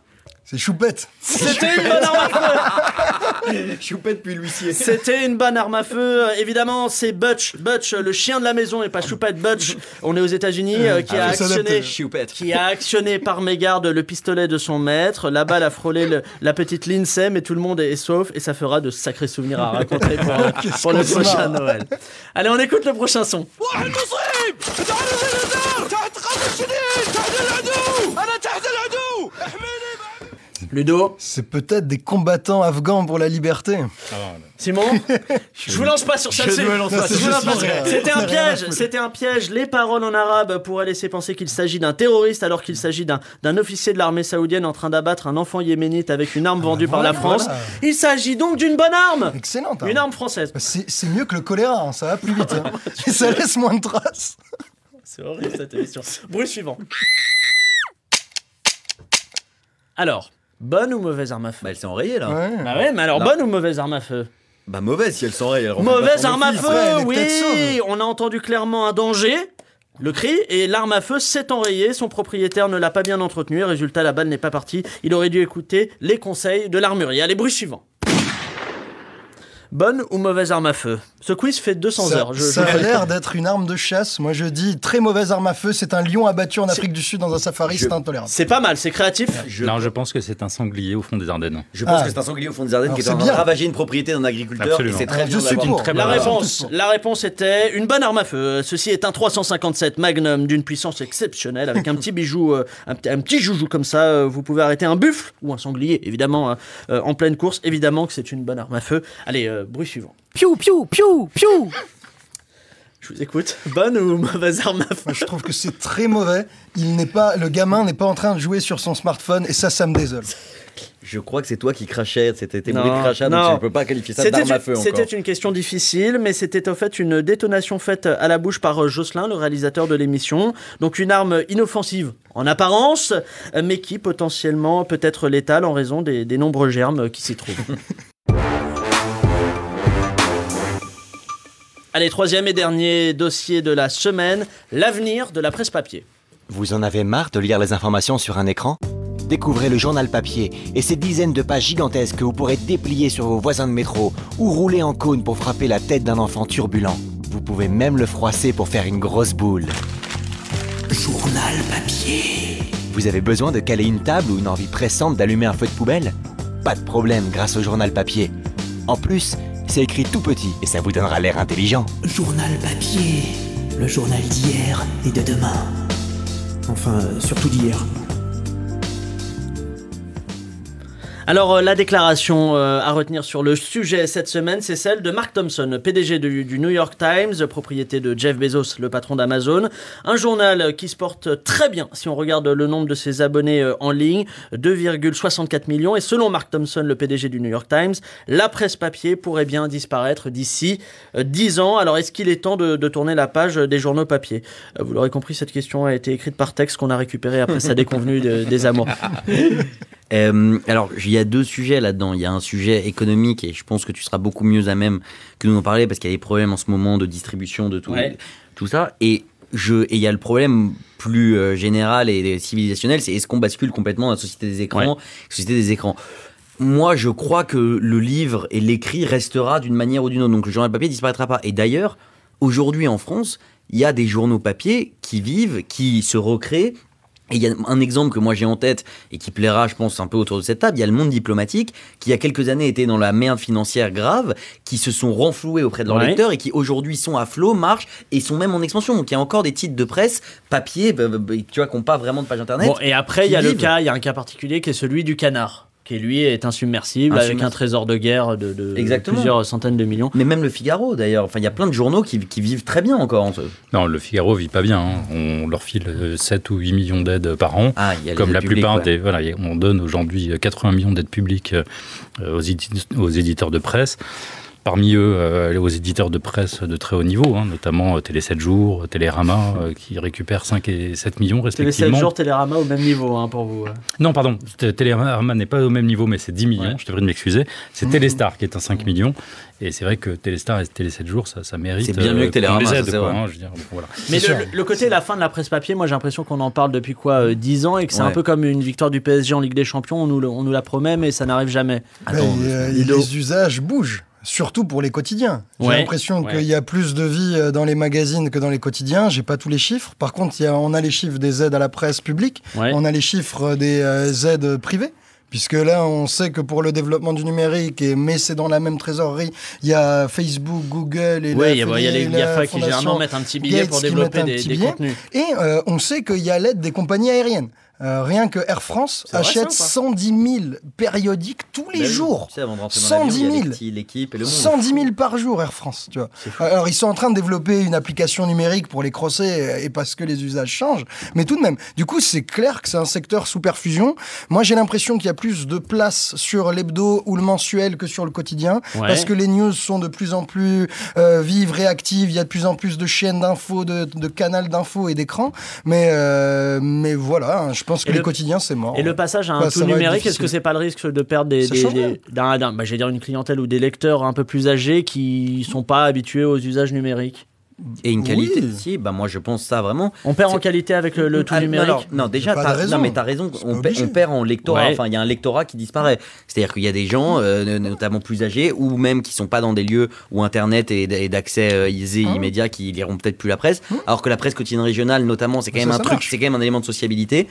C'est Choupette. C'était une bonne arme à feu. Choupette puis l'huissier. C'était une bonne arme à feu. Euh, Évidemment, c'est Butch, Butch, le chien de la maison et pas Choupette. Butch, on est aux États-Unis, euh, qui, Ah a oui, ça actionné, adapte. Choupette. qui a actionné par mégarde le pistolet de son maître. La balle a frôlé le- la petite Lindsay, mais tout le monde est sauf et ça fera de sacrés souvenirs à raconter pour, euh, le prochain marre. Noël. Allez, on écoute le prochain son. Ludo C'est peut-être des combattants afghans pour la liberté. Simon Je vous lance pas sur Je lance pas. C'était un piège. C'était un piège. Les paroles en arabe pourraient laisser penser qu'il s'agit d'un terroriste alors qu'il s'agit d'un officier de l'armée saoudienne en train d'abattre un enfant yéménite avec une arme vendue par la voilà. France. Il s'agit donc d'une bonne arme. Excellente. Une arme française. C'est c'est mieux que le choléra, hein, ça va plus vite. hein. Et ça laisse moins de traces. C'est horrible cette émission. Bruit suivant. Alors, bonne ou mauvaise arme à feu Bah, elle s'est enrayée là. Ouais. Bah ouais, mais alors bonne ou mauvaise arme à feu Bah, mauvaise si elle s'enraye. elle pas Mauvaise son arme à feu, Ouais, elle est oui. sauve. On a entendu clairement un danger. Le cri et l'arme à feu s'est enrayée. Son propriétaire ne l'a pas bien entretenu. Résultat, la balle n'est pas partie. Il aurait dû écouter les conseils de l'armurier. Allez, bruit suivant. Bonne ou mauvaise arme à feu? Ce quiz fait 200 Ça, heures. Je- ça je- a l'air d'être une arme de chasse. Moi je dis très mauvaise arme à feu. C'est un lion abattu en Afrique du Sud dans un safari, c'est intolérable. C'est pas mal, c'est créatif. Je, Non, je pense que c'est un sanglier au fond des Ardennes. je pense Ah. que c'est un sanglier au fond des Ardennes Alors, qui est en train de ravager une propriété d'un agriculteur. Et c'est très bien je de suis l'avoir. pour. très La bonne réponse, la réponse était une bonne arme à feu. Ceci est un 357 Magnum d'une puissance exceptionnelle avec un petit bijou, euh, un, petit- un petit joujou comme ça. euh, Vous pouvez arrêter un buffle ou un sanglier, évidemment, euh, euh, en pleine course. Évidemment que c'est une bonne arme à feu. Allez, euh, bruit suivant. Piou, piou, piou, piou. Je vous écoute. Bonne ou mauvaise arme à feu? Moi, je trouve que c'est très mauvais. Il n'est pas, le gamin n'est pas en train de jouer sur son smartphone et ça, ça me désole. Je crois que c'est toi qui crachais. C'était tes bruits de crachat, donc non. je ne peux pas qualifier ça d'arme à une, feu encore. c'était une question difficile, mais c'était en fait une détonation faite à la bouche par euh, Jocelyn, le réalisateur de l'émission. Donc une arme inoffensive en apparence, euh, mais qui potentiellement peut être létale en raison des, des nombreux germes qui s'y trouvent. Allez, troisième et dernier dossier de la semaine, l'avenir de la presse papier. Vous en avez marre de lire les informations sur un écran? Découvrez le journal papier et ses dizaines de pages gigantesques que vous pourrez déplier sur vos voisins de métro ou rouler en cône pour frapper la tête d'un enfant turbulent. Vous pouvez même le froisser pour faire une grosse boule. Journal papier. Vous avez besoin de caler une table ou une envie pressante d'allumer un feu de poubelle? Pas de problème grâce au journal papier. En plus, c'est écrit tout petit et ça vous donnera l'air intelligent. Journal papier. Le journal d'hier et de demain. Enfin, surtout d'hier. Alors euh, la déclaration euh, à retenir sur le sujet cette semaine, c'est celle de Mark Thompson, PDG du, du New York Times, propriété de Jeff Bezos, le patron d'Amazon. Un journal qui se porte très bien si on regarde le nombre de ses abonnés euh, en ligne, 2,64 millions. Et selon Mark Thompson, le PDG du New York Times, la presse papier pourrait bien disparaître d'ici euh, 10 ans. Alors est-ce qu'il est temps de, de tourner la page des journaux papier? Euh, Vous l'aurez compris, cette question a été écrite par texte qu'on a récupéré après sa déconvenue de- des amours. Euh, alors, il y a deux sujets là-dedans. Il y a un sujet économique et je pense que tu seras beaucoup mieux à même que nous en parler parce qu'il y a des problèmes en ce moment de distribution de tout, Ouais. tout ça. Et je, et il y a le problème plus euh, général et civilisationnel, c'est est-ce qu'on bascule complètement dans la société des écrans, société des écrans? Moi, je crois que le livre et l'écrit restera d'une manière ou d'une autre. Donc, le journal papier disparaîtra pas. Et d'ailleurs, aujourd'hui en France, il y a des journaux papier qui vivent, qui se recréent. Et il y a un exemple que moi j'ai en tête et qui plaira, je pense, un peu autour de cette table. Il y a le monde diplomatique qui, il y a quelques années, était dans la merde financière grave, qui se sont renfloués auprès de leurs Ouais. lecteurs et qui aujourd'hui sont à flot, marchent et sont même en expansion. Donc il y a encore des titres de presse papier, bah, bah, bah, tu vois, qui n'ont pas vraiment de page internet. Bon, et après, il y a le cas, il y a un cas particulier qui est celui du canard, qui lui est insubmersible, avec un trésor de guerre de, plusieurs centaines de millions. Mais même le Figaro d'ailleurs. Enfin, il y a plein de journaux qui, qui vivent très bien encore. en ce- Non, le Figaro vit pas bien. hein. On leur file euh, 7 ou 8 millions d'aides par an. Ah, il y a les comme la plupart ouais. des. Voilà, on donne aujourd'hui 80 millions d'aides publiques euh, aux éditeurs de presse. Parmi eux, euh, aux éditeurs de presse de très haut niveau, hein, notamment euh, Télé 7 jours, Télérama, euh, qui récupèrent 5 et 7 millions Télé 7 respectivement. jours, Télérama au même niveau hein, pour vous. Non, pardon, Télérama n'est pas au même niveau, mais c'est 10 millions, Ouais. je devrais m'excuser. C'est Mmh. Téléstar qui est un 5 millions. Et c'est vrai que Téléstar et Télé 7 jours, ça, ça mérite. C'est bien mieux que Télérama, les ça, aide, c'est quoi, vrai. hein, je veux dire, bon, voilà. Mais le, côté la fin de la presse papier, moi j'ai l'impression qu'on en parle depuis quoi euh, 10 ans et que c'est un peu comme une victoire du PSG en Ligue des Champions, on nous, le- on nous la promet mais ça n'arrive jamais. Euh, les usages bougent. Surtout pour les quotidiens. J'ai Ouais. l'impression Ouais. qu'il y a plus de vie euh, dans les magazines que dans les quotidiens. J'ai pas tous les chiffres. Par contre, il y a- on a les chiffres des aides à la presse publique. Ouais. On a les chiffres des euh, aides privées. Puisque là, on sait que pour le développement du numérique, et, mais c'est dans la même trésorerie, il y a Facebook, Google et Oui, la, il y a, il y a les GAFA qui généralement mettent un petit billet Gates pour développer des, contenus. Et euh, on sait qu'il y a l'aide des compagnies aériennes. Euh, rien que Air France achète ça, 110 000 périodiques tous les Bah jours. avant de rentrer dans 110 l'avion, 000. il y a les petits- l'équipe et le monde. 110 000 par jour, Air France. Tu vois. Alors, ils sont en train de développer une application numérique pour les crosser et parce que les usages changent. Mais tout de même, du coup, c'est clair que c'est un secteur sous perfusion. Moi, j'ai l'impression qu'il y a plus de place sur l'hebdo ou le mensuel que sur le quotidien. Ouais. Parce que les news sont de plus en plus euh, vives, réactives. Il y a de plus en plus de chaînes d'infos, de, de canaux d'infos et d'écrans. Mais, euh, mais voilà, hein, je pense que Et les le- quotidiens, c'est mort. Et le passage à un Bah, tout numérique, est-ce que c'est pas le risque de perdre des, bah, j'allais dire une clientèle ou des lecteurs un peu plus âgés qui sont pas habitués aux usages numériques? Et une qualité, Oui. si, bah moi je pense ça vraiment. On perd en qualité avec le, le tout Ah, numérique alors, non, déjà, raison. non, mais t'as raison, on, perd- obligé. on perd en lectorat, Ouais. enfin, il y a un lectorat qui disparaît. C'est-à-dire qu'il y a des gens, euh, notamment plus âgés, ou même qui sont pas dans des lieux où Internet est, est d'accès euh, aisé, Ah. immédiat, qui liront peut-être plus la presse, alors que la presse quotidienne régionale, notamment, c'est quand même un ça truc, c'est quand même un élément de sociabilité.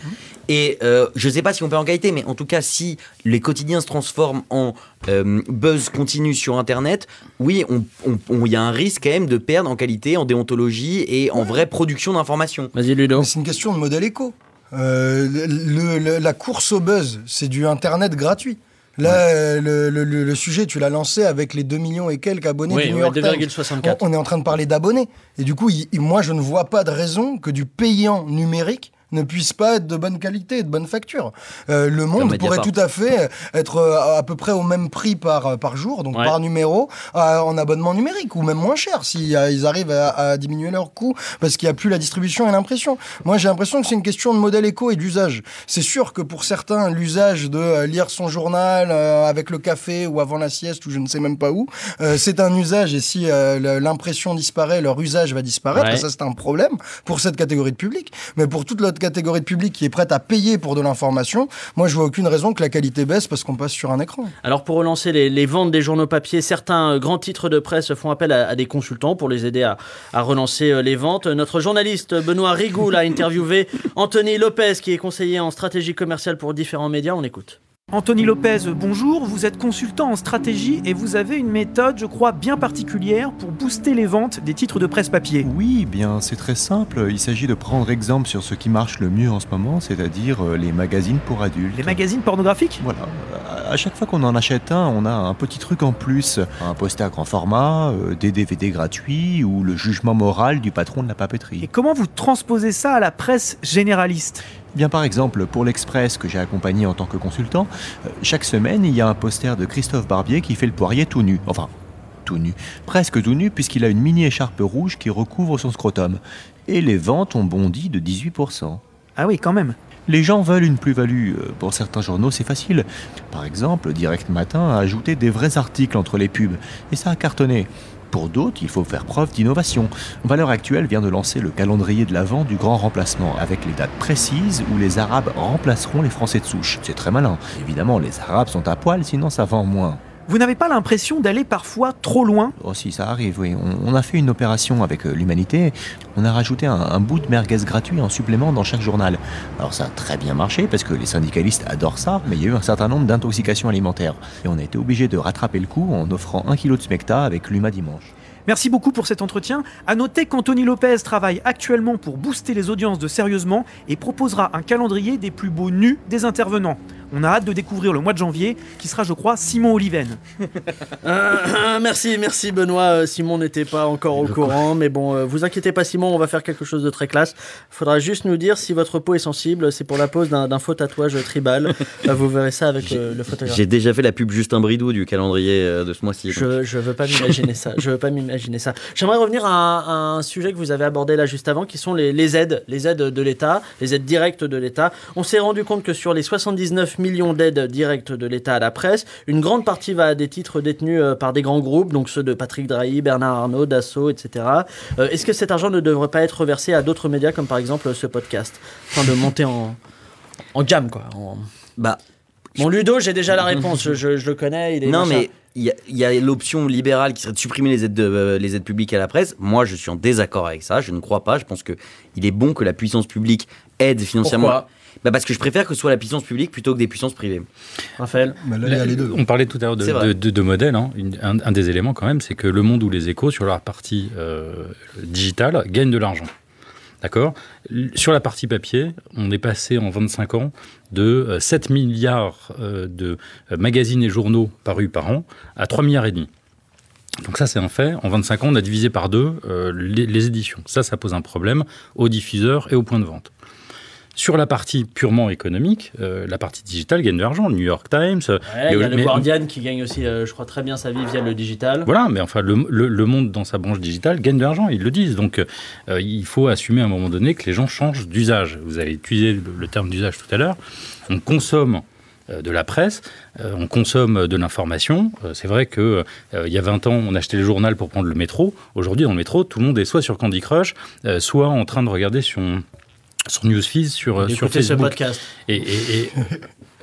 Et euh, je sais pas si on perd en qualité, mais en tout cas, si les quotidiens se transforment en euh, buzz continu sur Internet, oui, il on, on- il y a un risque quand même de perdre en qualité, en déontologie et en vraie production d'informations. Vas-y Ludo. Mais c'est une question de modèle éco. Euh, le- le- la course au buzz, c'est du Internet gratuit. Là, euh, le, le- le- le sujet, tu l'as lancé avec les 2 millions et quelques abonnés Oui, du New ouais, York Times. 2,64. On, on est en train de parler d'abonnés. Et du coup, il- moi, je ne vois pas de raison que du payant numérique ne puisse pas être de bonne qualité, de bonne facture. Euh, le monde pourrait tout à fait être euh, à peu près au même prix par, par jour, donc Ouais. par numéro, euh, en abonnement numérique, ou même moins cher, si euh, ils arrivent à, à diminuer leur coût, parce qu'il n'y a plus la distribution et l'impression. Moi, j'ai l'impression que c'est une question de modèle éco et d'usage. C'est sûr que pour certains, l'usage de euh, lire son journal euh, avec le café ou avant la sieste, ou je ne sais même pas où, euh, c'est un usage, et si euh, l'impression disparaît, leur usage va disparaître, Ouais. ça c'est un problème pour cette catégorie de public. Mais pour toute l'autre catégorie de public qui est prête à payer pour de l'information, moi je vois aucune raison que la qualité baisse parce qu'on passe sur un écran. Alors pour relancer les, ventes des journaux papier, certains grands titres de presse font appel à, des consultants pour les aider à, à relancer euh, les ventes. Notre journaliste Benoît Rigoul a interviewé Anthony Lopez qui est conseiller en stratégie commerciale pour différents médias. On écoute. Anthony Lopez, bonjour. Vous êtes consultant en stratégie et vous avez une méthode, je crois, bien particulière pour booster les ventes des titres de presse papier. Oui, bien, c'est très simple. Il s'agit de prendre exemple sur ce qui marche le mieux en ce moment, c'est-à-dire euh, les magazines pour adultes. Les magazines pornographiques? Voilà. À chaque fois qu'on en achète un, on a un petit truc en plus. Un poster grand format, euh, des DVD gratuits ou le jugement moral du patron de la papeterie. Et comment vous transposez ça à la presse généraliste? Bien par exemple, pour l'Express que j'ai accompagné en tant que consultant, euh, chaque semaine il y a un poster de Christophe Barbier qui fait le poirier tout nu. Enfin, tout nu. Presque tout nu puisqu'il a une mini écharpe rouge qui recouvre son scrotum. Et les ventes ont bondi de 18%. Ah oui, quand même. Les gens veulent une plus-value. Euh, Pour certains journaux, c'est facile. Par exemple, Direct Matin a ajouté des vrais articles entre les pubs. Et ça a cartonné. Pour d'autres, il faut faire preuve d'innovation. Valeur Actuelle vient de lancer le calendrier de l'Avent du grand remplacement, avec les dates précises où les Arabes remplaceront les Français de souche. C'est très malin. Évidemment, les Arabes sont à poil, sinon ça vend moins. Vous n'avez pas l'impression d'aller parfois trop loin? Oh si, ça arrive, oui. On, on a fait une opération avec euh, l'Humanité. On a rajouté un, un bout de merguez gratuit en supplément dans chaque journal. Alors ça a très bien marché parce que les syndicalistes adorent ça, mais il y a eu un certain nombre d'intoxications alimentaires. Et on a été obligé de rattraper le coup en offrant un kilo de smecta avec l'Huma dimanche. Merci beaucoup pour cet entretien. À noter qu'Anthony Lopez travaille actuellement pour booster les audiences de Sérieusement et proposera un calendrier des plus beaux nus des intervenants. On a hâte de découvrir le mois de janvier, qui sera, je crois, Simon Oliven. Euh, merci, merci Benoît. Euh, Simon n'était pas encore au courant, mais bon, euh, vous inquiétez pas Simon, on va faire quelque chose de très classe. Faudra juste nous dire si votre peau est sensible. C'est pour la pose d'un faux tatouage tribal. Euh, vous verrez ça avec le, le photographe. J'ai déjà fait la pub Justin Bridou du calendrier euh, de ce mois-ci. Je, je veux pas m'imaginer ça. Je veux pas m'imaginer ça. J'aimerais revenir à, à un sujet que vous avez abordé là juste avant, qui sont les, les aides, les aides de l'État, les aides directes de l'État. On s'est rendu compte que sur les 79 millions d'aides directes de l'État à la presse, une grande partie va à des titres détenus euh, par des grands groupes, donc ceux de Patrick Drahi, Bernard Arnault, Dassault, etc. Euh, Est-ce que cet argent ne devrait pas être reversé à d'autres médias, comme par exemple ce podcast, afin de monter en, en gamme, quoi en- Bah. Mon Ludo, j'ai déjà la réponse. Je, je- je le connais. Il est Non, machin. mais il y a, l'option libérale qui serait de supprimer les aides, de- euh, les aides publiques à la presse. Moi, je suis en désaccord avec ça. Je ne crois pas. Je pense qu'il est bon que la puissance publique aide financièrement. Pourquoi? Bah Parce que je préfère que ce soit la puissance publique plutôt que des puissances privées. Raphaël Là, On parlait tout à l'heure de, C'est vrai. de, de- de modèles. hein. Un, un des éléments, quand même, c'est que le monde ou les échos, sur leur partie euh, digitale, gagnent de l'argent. D'accord? Sur la partie papier, on est passé en 25 ans de euh, 7 milliards euh, de euh, magazines et journaux parus par an à 3 milliards et demi. Donc ça, c'est un fait. En 25 ans, on a divisé par deux euh, les, les éditions. Ça, ça pose un problème aux diffuseurs et aux points de vente. Sur la partie purement économique, euh, la partie digitale gagne de l'argent. Le New York Times. euh, Ouais, il y a mais- le Guardian qui gagne aussi, euh, je crois, très bien sa vie via le digital. voilà, mais enfin, le, le- le monde dans sa branche digitale gagne de l'argent, ils le disent. Donc, euh, il faut assumer à un moment donné que les gens changent d'usage. Vous avez utilisé le, le terme d'usage tout à l'heure. On consomme de la presse, on consomme de l'information. C'est vrai que euh, il y a 20 ans, on achetait le journal pour prendre le métro. Aujourd'hui, dans le métro, tout le monde est soit sur Candy Crush, euh, soit en train de regarder sur, sur Newsfeed, sur, euh, sur D'écouter ce Facebook. podcast. Et, et- et-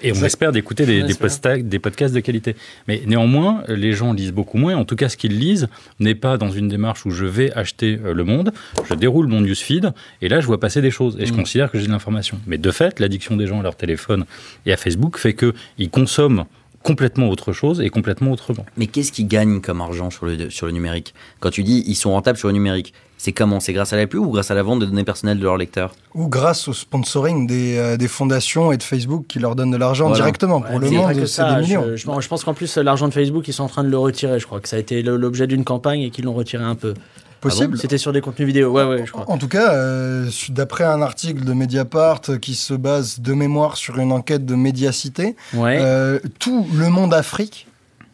et on espère d'écouter des, des, des podcasts de qualité. Mais néanmoins, les gens lisent beaucoup moins. En tout cas, ce qu'ils lisent n'est pas dans une démarche où je vais acheter euh, le monde. Je déroule mon newsfeed et là, je vois passer des choses et je Mm. considère que j'ai de l'information. Mais de fait, l'addiction des gens à leur téléphone et à Facebook fait qu'ils consomment complètement autre chose et complètement autrement. Mais qu'est-ce qu'ils gagnent comme argent sur le, sur le numérique? Quand tu dis ils sont rentables sur le numérique, c'est comment? C'est grâce à la pub ou grâce à la vente de données personnelles de leurs lecteurs? Ou grâce au sponsoring des, euh, des fondations et de Facebook qui leur donnent de l'argent Voilà. directement. Pour Ouais, le monde, c'est ça, des millions. Je, je- je pense qu'en plus, l'argent de Facebook, ils sont en train de le retirer. Je crois que ça a été l'objet d'une campagne et qu'ils l'ont retiré un peu. Possible. Ah bon? C'était sur des contenus vidéo. Ouais, ouais, je crois. En tout cas, euh, d'après un article de Mediapart qui se base de mémoire sur une enquête de Médiacité, Ouais. euh, tout le monde Afrique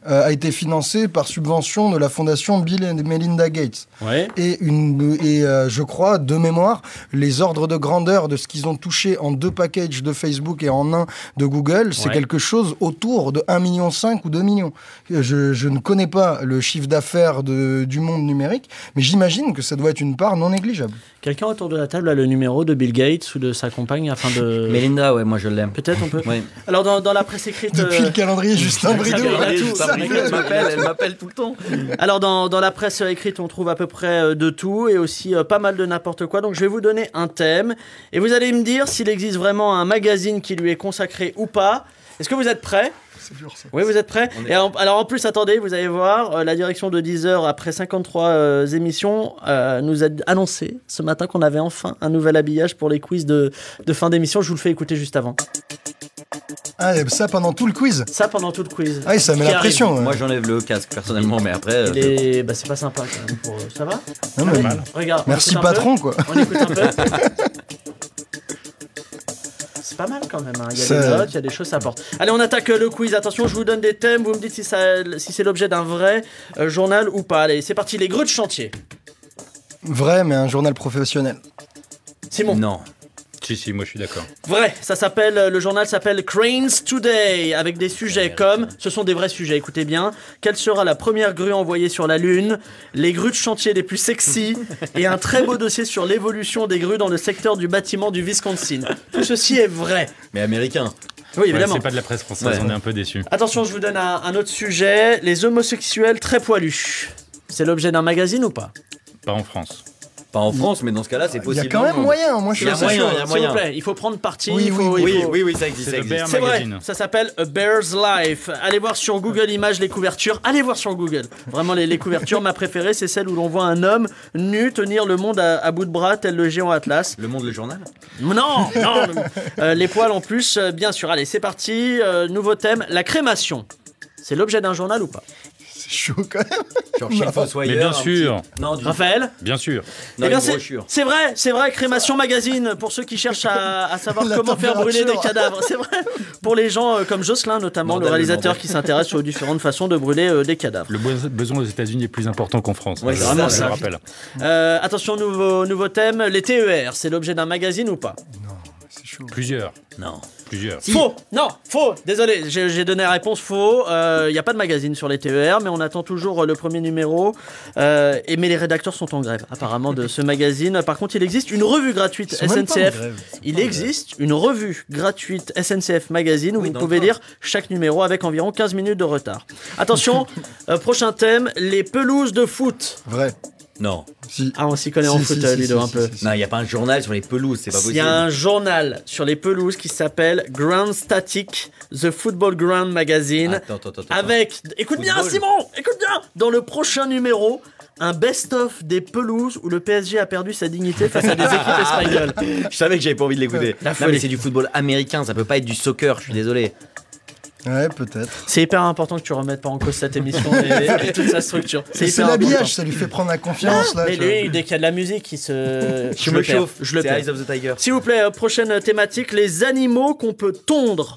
euh, a été financé par subvention de la fondation Bill and Melinda Gates. Ouais. Et, une, et euh, je crois, de mémoire, les ordres de grandeur de ce qu'ils ont touché en deux packages de Facebook et en un de Google, c'est Ouais. quelque chose autour de 1,5 million ou 2 millions. Je, je ne connais pas le chiffre d'affaires de- du monde numérique, mais j'imagine que ça doit être une part non négligeable. Quelqu'un autour de la table a le numéro de Bill Gates ou de sa compagne afin de. Melinda, ouais, moi je l'aime. Peut-être on peut. Ouais. Alors, dans, dans la presse écrite. Depuis euh, le calendrier Justin Brideau, m'appelle, elle m'appelle tout le temps. Alors dans, dans la presse écrite, on trouve à peu près euh, de tout et aussi euh, pas mal de n'importe quoi. Donc je vais vous donner un thème et vous allez me dire s'il existe vraiment un magazine qui lui est consacré ou pas. Est-ce que vous êtes prêts? C'est dur ça. Oui, vous êtes prêts Et en- Alors en plus, attendez, vous allez voir, euh, la direction de 10 heures après 53 euh, émissions euh, nous a annoncé ce matin qu'on avait enfin un nouvel habillage pour les quiz de, de fin d'émission. Je vous le fais écouter juste avant. Ah, et ça pendant tout le quiz Ça pendant tout le quiz. Ah, ça met la pression. ouais. Moi j'enlève le casque personnellement, mais après. euh, bah, c'est pas sympa quand même. Pour... Ça va Non, mais- Regarde. on Merci écoute un peu patron, quoi. On écoute un peu. C'est pas mal quand même. hein. Il y a des notes, il y a des choses, ça apporte. Allez, on attaque le quiz. Attention, je vous donne des thèmes. Vous me dites si, ça, si c'est l'objet d'un vrai euh, journal ou pas. Allez, c'est parti. Les grues de chantier. Vrai, mais un journal professionnel. Simon. Non. Si, si, moi je suis d'accord. Vrai, ça s'appelle, euh, le journal s'appelle Cranes Today, avec des sujets comme, ce sont des vrais sujets, écoutez bien, quelle sera la première grue envoyée sur la Lune, les grues de chantier les plus sexy, et un très beau dossier sur l'évolution des grues dans le secteur du bâtiment du Wisconsin. Tout ceci est vrai. Mais américain. Oui, évidemment. Ouais, c'est pas de la presse française, Ouais. on est un peu déçus. Attention, je vous donne un, un autre sujet, les homosexuels très poilus. C'est l'objet d'un magazine ou pas? Pas en France. Pas en France, mais dans ce cas-là, c'est Il y possible. a quand même moyen, moi je Il y suis a moyen, il y a S'il vous moyen. plaît, il faut prendre parti. Oui, oui, Oui, oui, oui, ça existe. C'est vrai, ça s'appelle A Bear's Life. Allez voir sur Google Images les couvertures. Allez voir sur Google. Vraiment, les, les couvertures, ma préférée, c'est celle où l'on voit un homme nu tenir le monde à, bout de bras, tel le géant Atlas. Le monde, le journal Non, non, Euh, les poils en plus, euh, bien sûr. Allez, c'est parti. Euh, nouveau thème, la crémation. C'est l'objet d'un journal ou pas? chaud quand même. Genre chez le Mais bien sûr, petit- Non, du... Raphaël bien sûr. non, Eh bien, une c'est- vrai, c'est vrai, Crémation Magazine, pour ceux qui cherchent à, à savoir La comment faire brûler des cadavres. C'est vrai, pour les gens euh, comme Jocelyn, notamment, Mandel, le réalisateur qui s'intéresse aux différentes façons de brûler euh, des cadavres. Le be- besoin aux États-Unis est plus important qu'en France. Ouais, vraiment le ça. rappelle. Euh, attention, nouveau, nouveau thème, les TER, c'est l'objet d'un magazine ou pas? C'est chaud. Plusieurs. Non. Plusieurs. Faux Non, faux Désolé, j'ai donné la réponse faux. Il n'y a pas de magazine sur les TER, mais on attend toujours euh, le premier numéro. Euh, et, mais les rédacteurs sont en grève, apparemment, de ce magazine. Par contre, il existe une revue gratuite Ils sont même pas en SNCF. grève. Il existe une revue gratuite SNCF Magazine où Oui, vous pouvez lire chaque numéro avec environ 15 minutes de retard. Attention, euh, prochain thème, les pelouses de foot. Vrai. Non. Si. Ah, on s'y connaît en Si, foot, si, euh, Ludo, si, un si, peu. si, si. Non, il n'y a pas un journal sur les pelouses, c'est pas Il possible. y a un journal sur les pelouses qui s'appelle Ground Static, The Football Ground Magazine. Attends, attends, attends. Avec, écoute bien. Simon, écoute bien, dans le prochain numéro, un best-of des pelouses où le PSG a perdu sa dignité face à des équipes espagnoles. Je savais que j'avais pas envie de l'écouter. La Non, mais c'est du football américain, ça peut pas être du soccer, je suis désolé. Ouais, peut-être. C'est hyper important que tu remettes pas en cause cette émission et, et toute sa structure. C'est hyper l'habillage, ça lui fait prendre la confiance. là, Mais lui, dès qu'il y a de la musique, il se. Je me chauffe, Je le. Eyes of the Tiger. S'il vous plaît, euh, prochaine thématique les animaux qu'on peut tondre.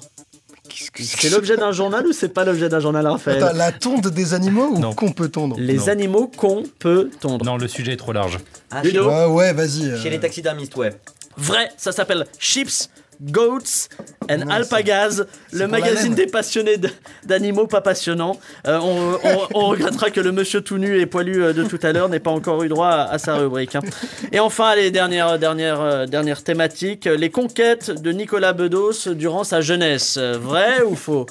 C'est l'objet d'un journal ou c'est pas l'objet d'un journal, Raphaël Attends, la tonde des animaux ou Non. qu'on peut tondre Les Non. animaux qu'on peut tondre. Non, le sujet est trop large. Ah, Ludo ouais, vas-y. euh, chez les taxidermistes, ouais. Vrai, ça s'appelle Chips, Goats and Non, Alpagas, le magazine des passionnés d'animaux pas passionnants. Euh, on, on- on regrettera que le monsieur tout nu et poilu euh, de tout à l'heure n'ait pas encore eu droit à, à sa rubrique. hein. Et enfin, les dernières, dernières, euh, dernières thématiques, les conquêtes de Nicolas Bedos durant sa jeunesse. Vrai ou faux?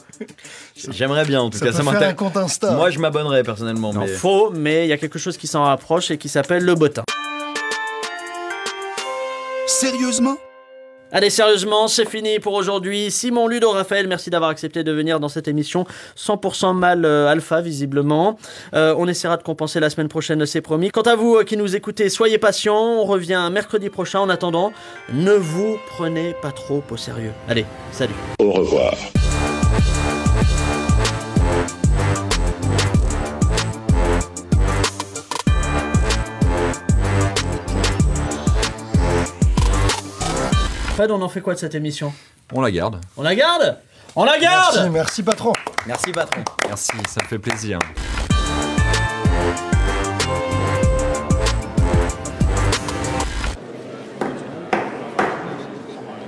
J'aimerais bien, en tout Ça cas, peut ça faire un m'intéresse. compte Insta. Moi, je m'abonnerais personnellement. Non, mais... faux, mais il y a quelque chose qui s'en rapproche et qui s'appelle le bottin. Sérieusement? Allez, sérieusement, c'est fini pour aujourd'hui. Simon Ludo Raphaël, merci d'avoir accepté de venir dans cette émission 100% mal euh, alpha, visiblement. Euh, on essaiera de compenser la semaine prochaine, c'est promis. Quant à vous euh, qui nous écoutez, soyez patients. On revient mercredi prochain. En attendant, ne vous prenez pas trop au sérieux. Allez, salut. Au revoir. Fred, on en fait quoi de cette émission On la garde. On la garde On la garde Merci, merci patron. Merci, patron. Merci, ça me fait plaisir.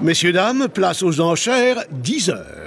Messieurs, dames, place aux enchères, 10 heures.